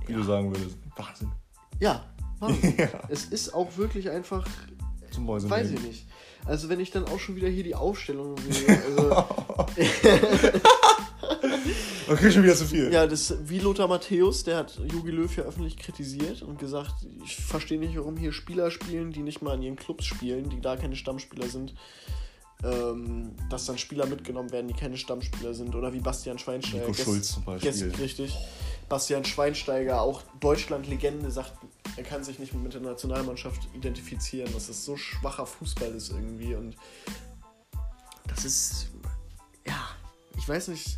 Wie du sagen würdest. Wahnsinn.
Ja.
Ja.
es ist auch wirklich einfach,
Zum Mäusen.
weiß ich nicht. Also wenn ich dann auch schon wieder hier die Aufstellung sehe, also
Okay, schon wieder zu viel.
Ja, das wie Lothar Matthäus, der hat Jogi Löw ja öffentlich kritisiert und gesagt, ich verstehe nicht, warum hier Spieler spielen, die nicht mal in ihren Clubs spielen, die da keine Stammspieler sind. Ähm, dass dann Spieler mitgenommen werden, die keine Stammspieler sind. Oder wie Bastian Schweinsteiger.
Nico Schulz zum Beispiel.
gest- richtig. Bastian Schweinsteiger, auch Deutschland-Legende, sagt, er kann sich nicht mit der Nationalmannschaft identifizieren, dass es so schwacher Fußball ist irgendwie. Und das ist, ja, ich weiß nicht,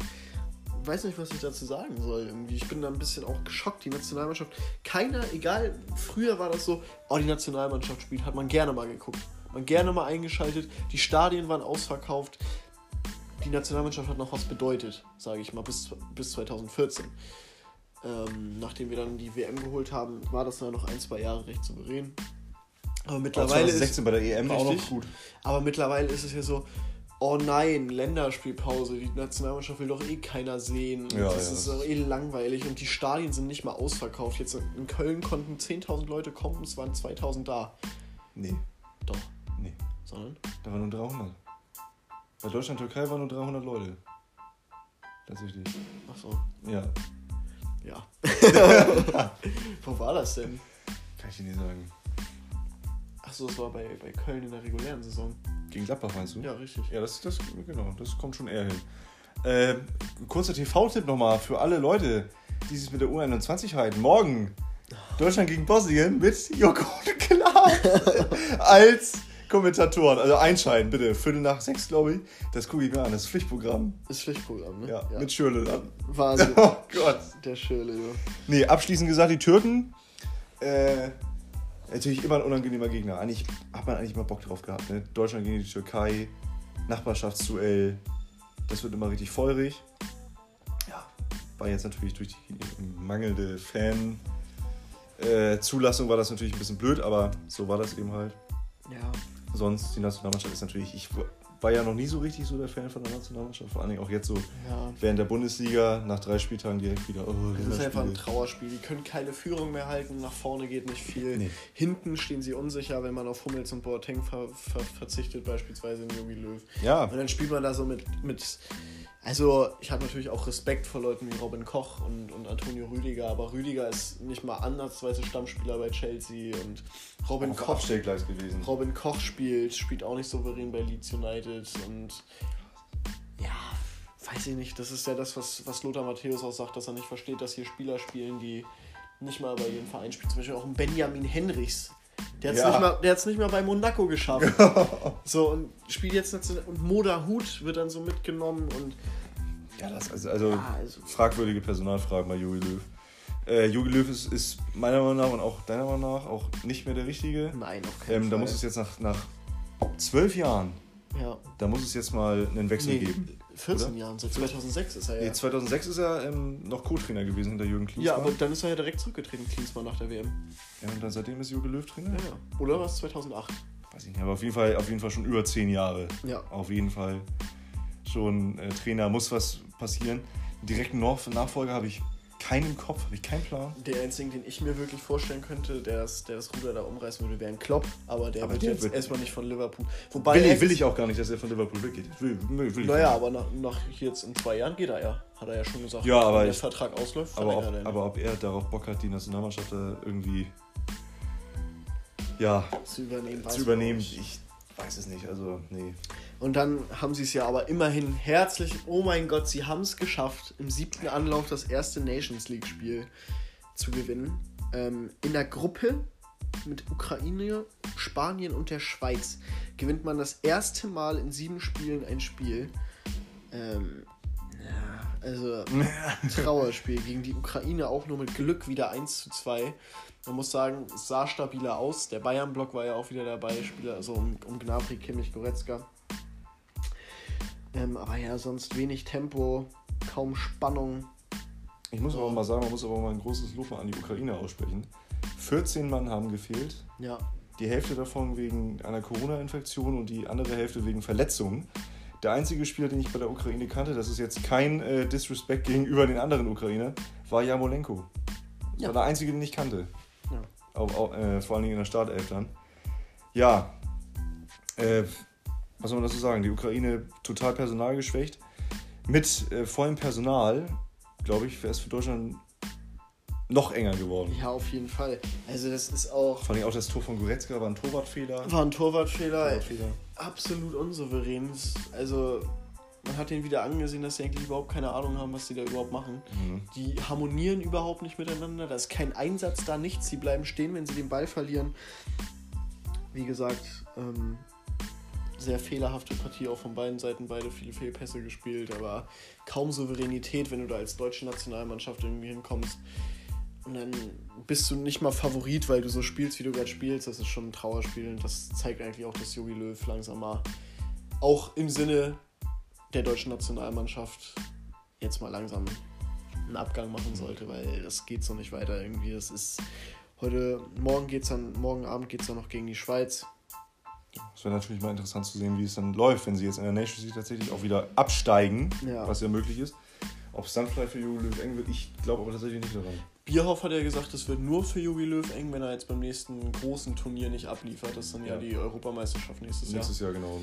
weiß nicht, was ich dazu sagen soll. Irgendwie. Ich bin da ein bisschen auch geschockt. Die Nationalmannschaft, keiner, egal, früher war das so, oh, die Nationalmannschaft spielt, hat man gerne mal geguckt. Man gerne mal eingeschaltet. Die Stadien waren ausverkauft. Die Nationalmannschaft hat noch was bedeutet, sage ich mal, bis, bis 2014. Ähm, nachdem wir dann die WM geholt haben, war das dann noch ein, zwei Jahre recht souverän. Aber mittlerweile ist,
2016 bei der EM auch noch
Richtig.
gut.
aber mittlerweile ist es ja so, oh nein, Länderspielpause, die Nationalmannschaft will doch eh keiner sehen.
Ja,
das
ja,
ist doch eh langweilig und die Stadien sind nicht mal ausverkauft. Jetzt in Köln konnten 10.000 Leute kommen, es waren 2.000 da.
Nee,
Doch,
nee.
sondern?
Da waren nur 300. Bei Deutschland-Türkei waren nur 300 Leute. Tatsächlich.
Achso,
Ja,
ja. Wo war das denn?
kann ich dir nicht sagen.
Achso, es war bei, bei Köln in der regulären Saison.
Gegen Gladbach meinst du?
Ja, richtig.
Ja, das, das, genau, das kommt schon eher hin. Ähm, kurzer TV-Tipp nochmal für alle Leute, die sich mit der U21 halten. Morgen Deutschland gegen Bosnien mit Joko und Klaas als Kommentatoren. Also einschalten, bitte. Viertel nach sechs, glaube ich. Das gucke ich mir an. Das ist Pflichtprogramm.
Das Pflichtprogramm, ne?
Ja, mit Schürle dann.
Wahnsinn.
Oh Gott.
Der Schöle, du.
Nee, abschließend gesagt, die Türken. Äh, natürlich immer ein unangenehmer Gegner. Eigentlich hat man eigentlich immer Bock drauf gehabt. Ne? Deutschland gegen die Türkei, Nachbarschaftsduell. Das wird immer richtig feurig. Ja, war jetzt natürlich durch die mangelnde Fan. Äh, Zulassung war das natürlich ein bisschen blöd, aber so war das eben halt.
Ja.
Sonst, die Nationalmannschaft ist natürlich, ich war ja noch nie so richtig so der Fan von der Nationalmannschaft, vor allen Dingen auch jetzt so
Ja.
während der Bundesliga, nach drei Spieltagen direkt wieder. Oh,
Es ist einfach ein. Trauerspiel. Die können keine Führung mehr halten. Nach vorne geht nicht viel.
Nee.
Hinten stehen sie unsicher, wenn man auf Hummels und Boateng ver ver verzichtet, beispielsweise in Jogi Löw.
Ja,
Und dann spielt man da so mit. mit also, ich habe natürlich auch Respekt vor Leuten wie Robin Koch und, und Antonio Rüdiger, aber Rüdiger ist nicht mal ansatzweise Stammspieler bei Chelsea und Robin
auf
Koch
Abstellgleis gewesen.
Robin Koch spielt, spielt auch nicht souverän bei Leeds United und ja, weiß ich nicht, das ist ja das, was, was Lothar Matthäus auch sagt, dass er nicht versteht, dass hier Spieler spielen, die nicht mal bei jedem Verein spielen. Zum Beispiel auch ein Benjamin Henrichs. Der hat es
Ja.
nicht, mal- der nicht mal bei Monaco geschafft. so, und spielt jetzt nicht so, und Moda Hut wird dann so mitgenommen und
Ja, das also, also
ja, also
fragwürdige Personalfragen bei Jogi Löw. Äh, Jogi Löw ist, ist meiner Meinung nach und auch deiner Meinung nach auch nicht mehr der Richtige.
nein, keinen
Ähm, da muss es jetzt nach, nach zwölf Jahren,
ja.
da muss es jetzt mal einen Wechsel
Nee,
geben.
14
oder?
Jahren, seit 2006 ist er ja.
Nee, 2006 ist er ähm, noch Co-Trainer gewesen hinter Jürgen
ja,
Klinsmann.
aber dann ist er ja direkt zurückgetreten, Klinsmann, nach der WM.
Ja, und dann seitdem ist Jogi Löw Trainer?
Ja, ja. Oder was? 2008?
Weiß ich nicht, aber auf jeden Fall, auf jeden Fall schon über zehn Jahre.
Ja.
Auf jeden Fall schon äh, Trainer, muss was passieren. Direkten Nach- Nachfolger habe ich keinen Kopf, habe ich keinen Plan.
Der einzige, den ich mir wirklich vorstellen könnte, der das, der das Ruder da umreißen würde, wäre ein Klopp. Aber der
Aber
wird jetzt
wird-
erstmal nicht von Liverpool. Wobei
Will ich, will ich auch gar nicht, dass er von Liverpool weggeht. Will, will,
Naja, aber nach, nach jetzt in zwei Jahren geht er ja. Hat er ja schon gesagt.
Ja, aber
Wenn der Vertrag ausläuft,
aber, ob,
er
aber ob er darauf Bock hat, die Nationalmannschaft da irgendwie ja,
zu übernehmen. weiß
zu übernehmen, ich weiß es nicht. Also, nee.
Und dann haben sie es ja aber immerhin herzlich, oh mein Gott, sie haben es geschafft, im siebten Anlauf das erste Nations League-Spiel zu gewinnen. Ähm, in der Gruppe mit Ukraine, Spanien und der Schweiz gewinnt man das erste Mal in sieben Spielen ein Spiel. Ähm, also Trauerspiel gegen die Ukraine auch nur mit Glück wieder 1 zu 2. Man muss sagen, es sah stabiler aus. Der Bayern-Block war ja auch wieder dabei, Spieler, also um, um Gnabry, Kimmich, Goretzka. Ähm, aber ja, sonst wenig Tempo, kaum Spannung.
Ich muss aber mal sagen, man muss aber mal ein großes Lob an die Ukraine aussprechen. 14 Mann haben gefehlt.
Ja.
Die Hälfte davon wegen einer Corona-Infektion und die andere Hälfte wegen Verletzungen. Der einzige Spieler, den ich bei der Ukraine kannte, das ist jetzt kein äh, Disrespect gegenüber den anderen Ukrainer, war Jamolenko. Das
Ja.
war der einzige, den ich kannte.
Ja.
Auch, auch, äh, vor allen Dingen in der Startelf dann. Ja, äh, was soll man dazu sagen? Die Ukraine total personalgeschwächt. Mit äh, vollem Personal, glaube ich, wäre es für Deutschland noch enger geworden.
Ja, auf jeden Fall. Also das ist auch,
Vor allem auch das Tor von Goretzka war ein Torwartfehler.
war ein Torwartfehler.
Torwartfehler.
absolut unsouverän. Also, man hat denen wieder angesehen, dass sie eigentlich überhaupt keine Ahnung haben, was sie da überhaupt machen.
Mhm.
Die harmonieren überhaupt nicht miteinander. Da ist kein Einsatz da, nichts. Sie bleiben stehen, wenn sie den Ball verlieren. Wie gesagt, ähm, sehr fehlerhafte Partie auch von beiden Seiten. Beide viele Fehlpässe gespielt, aber kaum Souveränität, wenn du da als deutsche Nationalmannschaft irgendwie hinkommst. Und dann bist du nicht mal Favorit, weil du so spielst, wie du gerade spielst. Das ist schon ein Trauerspiel und das zeigt eigentlich auch, dass Jogi Löw langsam mal auch im Sinne der deutschen Nationalmannschaft jetzt mal langsam einen Abgang machen sollte, weil das geht so nicht weiter irgendwie. Das ist heute, morgen geht's dann, morgen Abend geht es dann noch gegen die Schweiz.
Es wäre natürlich mal interessant zu sehen, wie es dann läuft, wenn sie jetzt in der Nations League tatsächlich auch wieder absteigen,
Ja.
was ja möglich ist. Ob es dann vielleicht für Jogi Löw eng wird, ich glaube aber tatsächlich nicht daran.
Bierhoff hat ja gesagt, es wird nur für Jogi Löw eng, wenn er jetzt beim nächsten großen Turnier nicht abliefert. Das ist dann ja,
Ja.
die Europameisterschaft nächstes Jahr.
Nächstes Jahr, genau.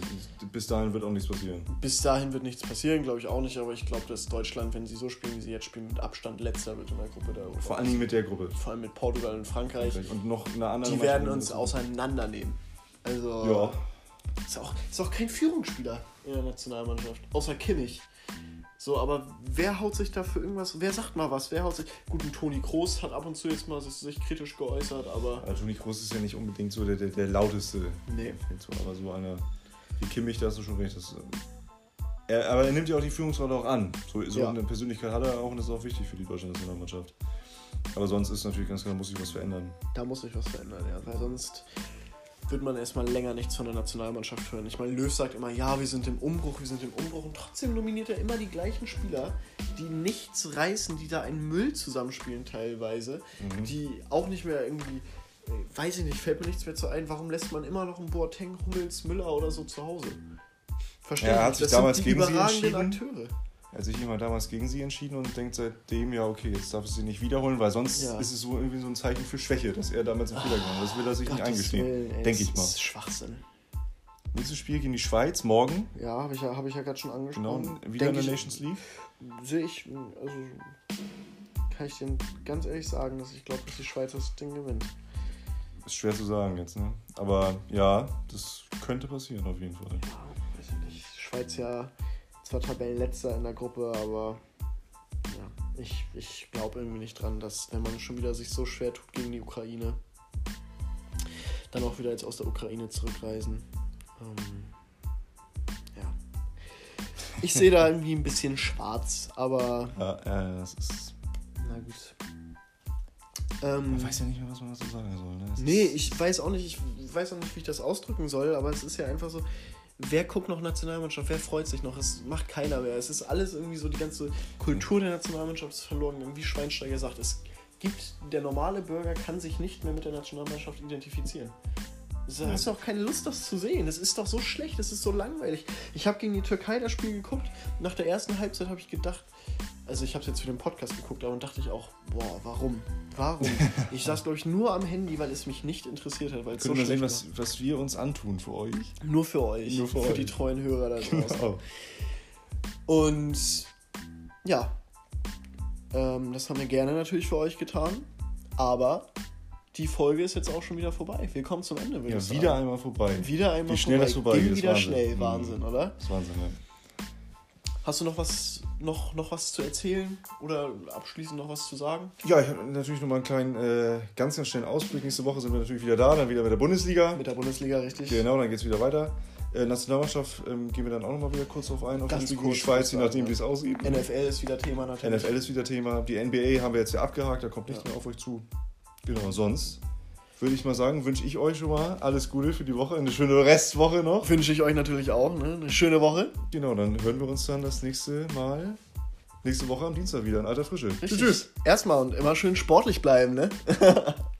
Bis dahin wird auch nichts passieren.
Bis dahin wird nichts passieren, glaube ich auch nicht, aber ich glaube, dass Deutschland, wenn sie so spielen, wie sie jetzt spielen, mit Abstand letzter wird in der Gruppe der Europa.
Vor Dingen mit der Gruppe.
Vor allem mit Portugal und Frankreich.
Und noch eine andere
Die werden uns auseinandernehmen. Also
Ja.
Ist, auch, ist auch kein Führungsspieler in der Nationalmannschaft, außer Kimmich. So, aber wer haut sich da für irgendwas? Wer sagt mal was? Wer haut sich. Gut, ein Toni Kroos hat ab und zu jetzt mal sich, kritisch geäußert, aber.
Also Toni Kroos ist ja nicht unbedingt so der, der, der lauteste.
Nee.
So, aber so einer wie Kimmich, da hast du schon recht. Das, äh, er, aber er nimmt ja auch die Führungsrolle auch an. So, so
Ja.
eine Persönlichkeit hat er auch und das ist auch wichtig für die deutsche Nationalmannschaft. Aber sonst ist natürlich ganz klar, muss sich was verändern.
Da muss sich was verändern, ja. Weil sonst wird man erstmal länger nichts von der Nationalmannschaft hören. Ich meine, Löw sagt immer, ja, wir sind im Umbruch, wir sind im Umbruch. Und trotzdem nominiert er immer die gleichen Spieler, die nichts reißen, die da einen Müll zusammenspielen teilweise.
Mhm.
Die auch nicht mehr irgendwie, äh, weiß ich nicht, fällt mir nichts mehr zu ein. Warum lässt man immer noch einen Boateng, Hummels, Müller oder so zu Hause? Verstehe
Ja, er hat sich damals gegen sie entschieden.
Akteure.
Er hat sich jemand damals gegen sie entschieden und denkt seitdem, ja, okay, jetzt darf es sie nicht wiederholen, weil sonst
Ja.
ist es so irgendwie so ein Zeichen für Schwäche, dass er damals einen Fehler gemacht hat. Das will er sich nicht
Gottes
eingestehen. Denke
das
ich mal.
ist Schwachsinn.
Nächstes Spiel gegen die Schweiz, morgen.
Ja, habe ich ja, hab ich ja gerade schon
Genau,
angesprochen.
wieder in
Denk
der
ich-
Nations League.
sehe ich, also kann ich dir ganz ehrlich sagen, dass ich glaube, dass die Schweiz das Ding gewinnt.
Ist schwer zu sagen jetzt, ne? Aber ja, das könnte passieren auf jeden Fall.
Ja, weiß ich nicht. Schweiz ja zwar Tabellenletzter in der Gruppe, aber ja, ich, ich glaube irgendwie nicht dran, dass wenn man schon wieder sich so schwer tut gegen die Ukraine, dann auch wieder jetzt aus der Ukraine zurückreisen. Ähm, ja. Ich sehe da irgendwie ein bisschen schwarz, aber
Ja, ja, das ist.
na gut. Ähm,
Man weiß ja nicht mehr, was man dazu sagen soll, ne?
Nee, ich weiß auch nicht, ich weiß auch nicht, wie ich das ausdrücken soll, aber es ist ja einfach so, wer guckt noch Nationalmannschaft, wer freut sich noch? Es macht keiner mehr. Es ist alles irgendwie so, die ganze Kultur der Nationalmannschaft ist verloren. Wie Schweinsteiger sagt, es gibt, der normale Bürger kann sich nicht mehr mit der Nationalmannschaft identifizieren. Du hast doch keine Lust, das zu sehen. Es ist doch so schlecht, es ist so langweilig. Ich habe gegen die Türkei das Spiel geguckt. Nach der ersten Halbzeit habe ich gedacht, also ich habe es jetzt für den Podcast geguckt, aber dann dachte ich auch, boah, warum? Warum? Ich saß, glaube ich, nur am Handy, weil es mich nicht interessiert hat, weil es so
Können wir sehen, was, was wir uns antun für euch?
Nur für euch.
Nur für
für
euch.
die treuen Hörer da draußen.
Oh.
Und ja, ähm, das haben wir gerne natürlich für euch getan. Aber die Folge ist jetzt auch schon wieder vorbei. Wir kommen zum Ende, würde
Ja,
ich sagen.
wieder einmal vorbei.
Wieder einmal
Wie schnell das vorbei
Ging
ist
wieder
Wahnsinn.
schnell,
Mhm.
Wahnsinn, oder?
Das ist Wahnsinn, ja.
Hast du noch was, noch, noch was zu erzählen oder abschließend noch was zu sagen?
Ja, ich habe natürlich noch mal einen kleinen, äh, ganz, ganz schnellen Ausblick. Nächste Woche sind wir natürlich wieder da, dann wieder mit der Bundesliga.
Mit der Bundesliga, richtig?
Genau, dann geht es wieder weiter. Äh, Nationalmannschaft ähm, gehen wir dann auch noch mal wieder kurz drauf ein, auf
Ganz
das Spiel Schweiz, je nachdem, wie es aussieht.
NFL ist wieder Thema natürlich.
NFL ist wieder Thema. Die NBA haben wir jetzt ja abgehakt, da kommt nichts
Ja.
mehr auf euch zu. Genau, sonst würde ich mal sagen, wünsche ich euch schon mal alles Gute für die Woche, eine schöne Restwoche noch.
Wünsche ich euch natürlich auch. Ne? Eine schöne Woche.
Genau, dann hören wir uns dann das nächste Mal, nächste Woche am Dienstag wieder in alter Frische.
Richtig.
Tschüss, tschüss.
Erstmal und immer schön sportlich bleiben, ne?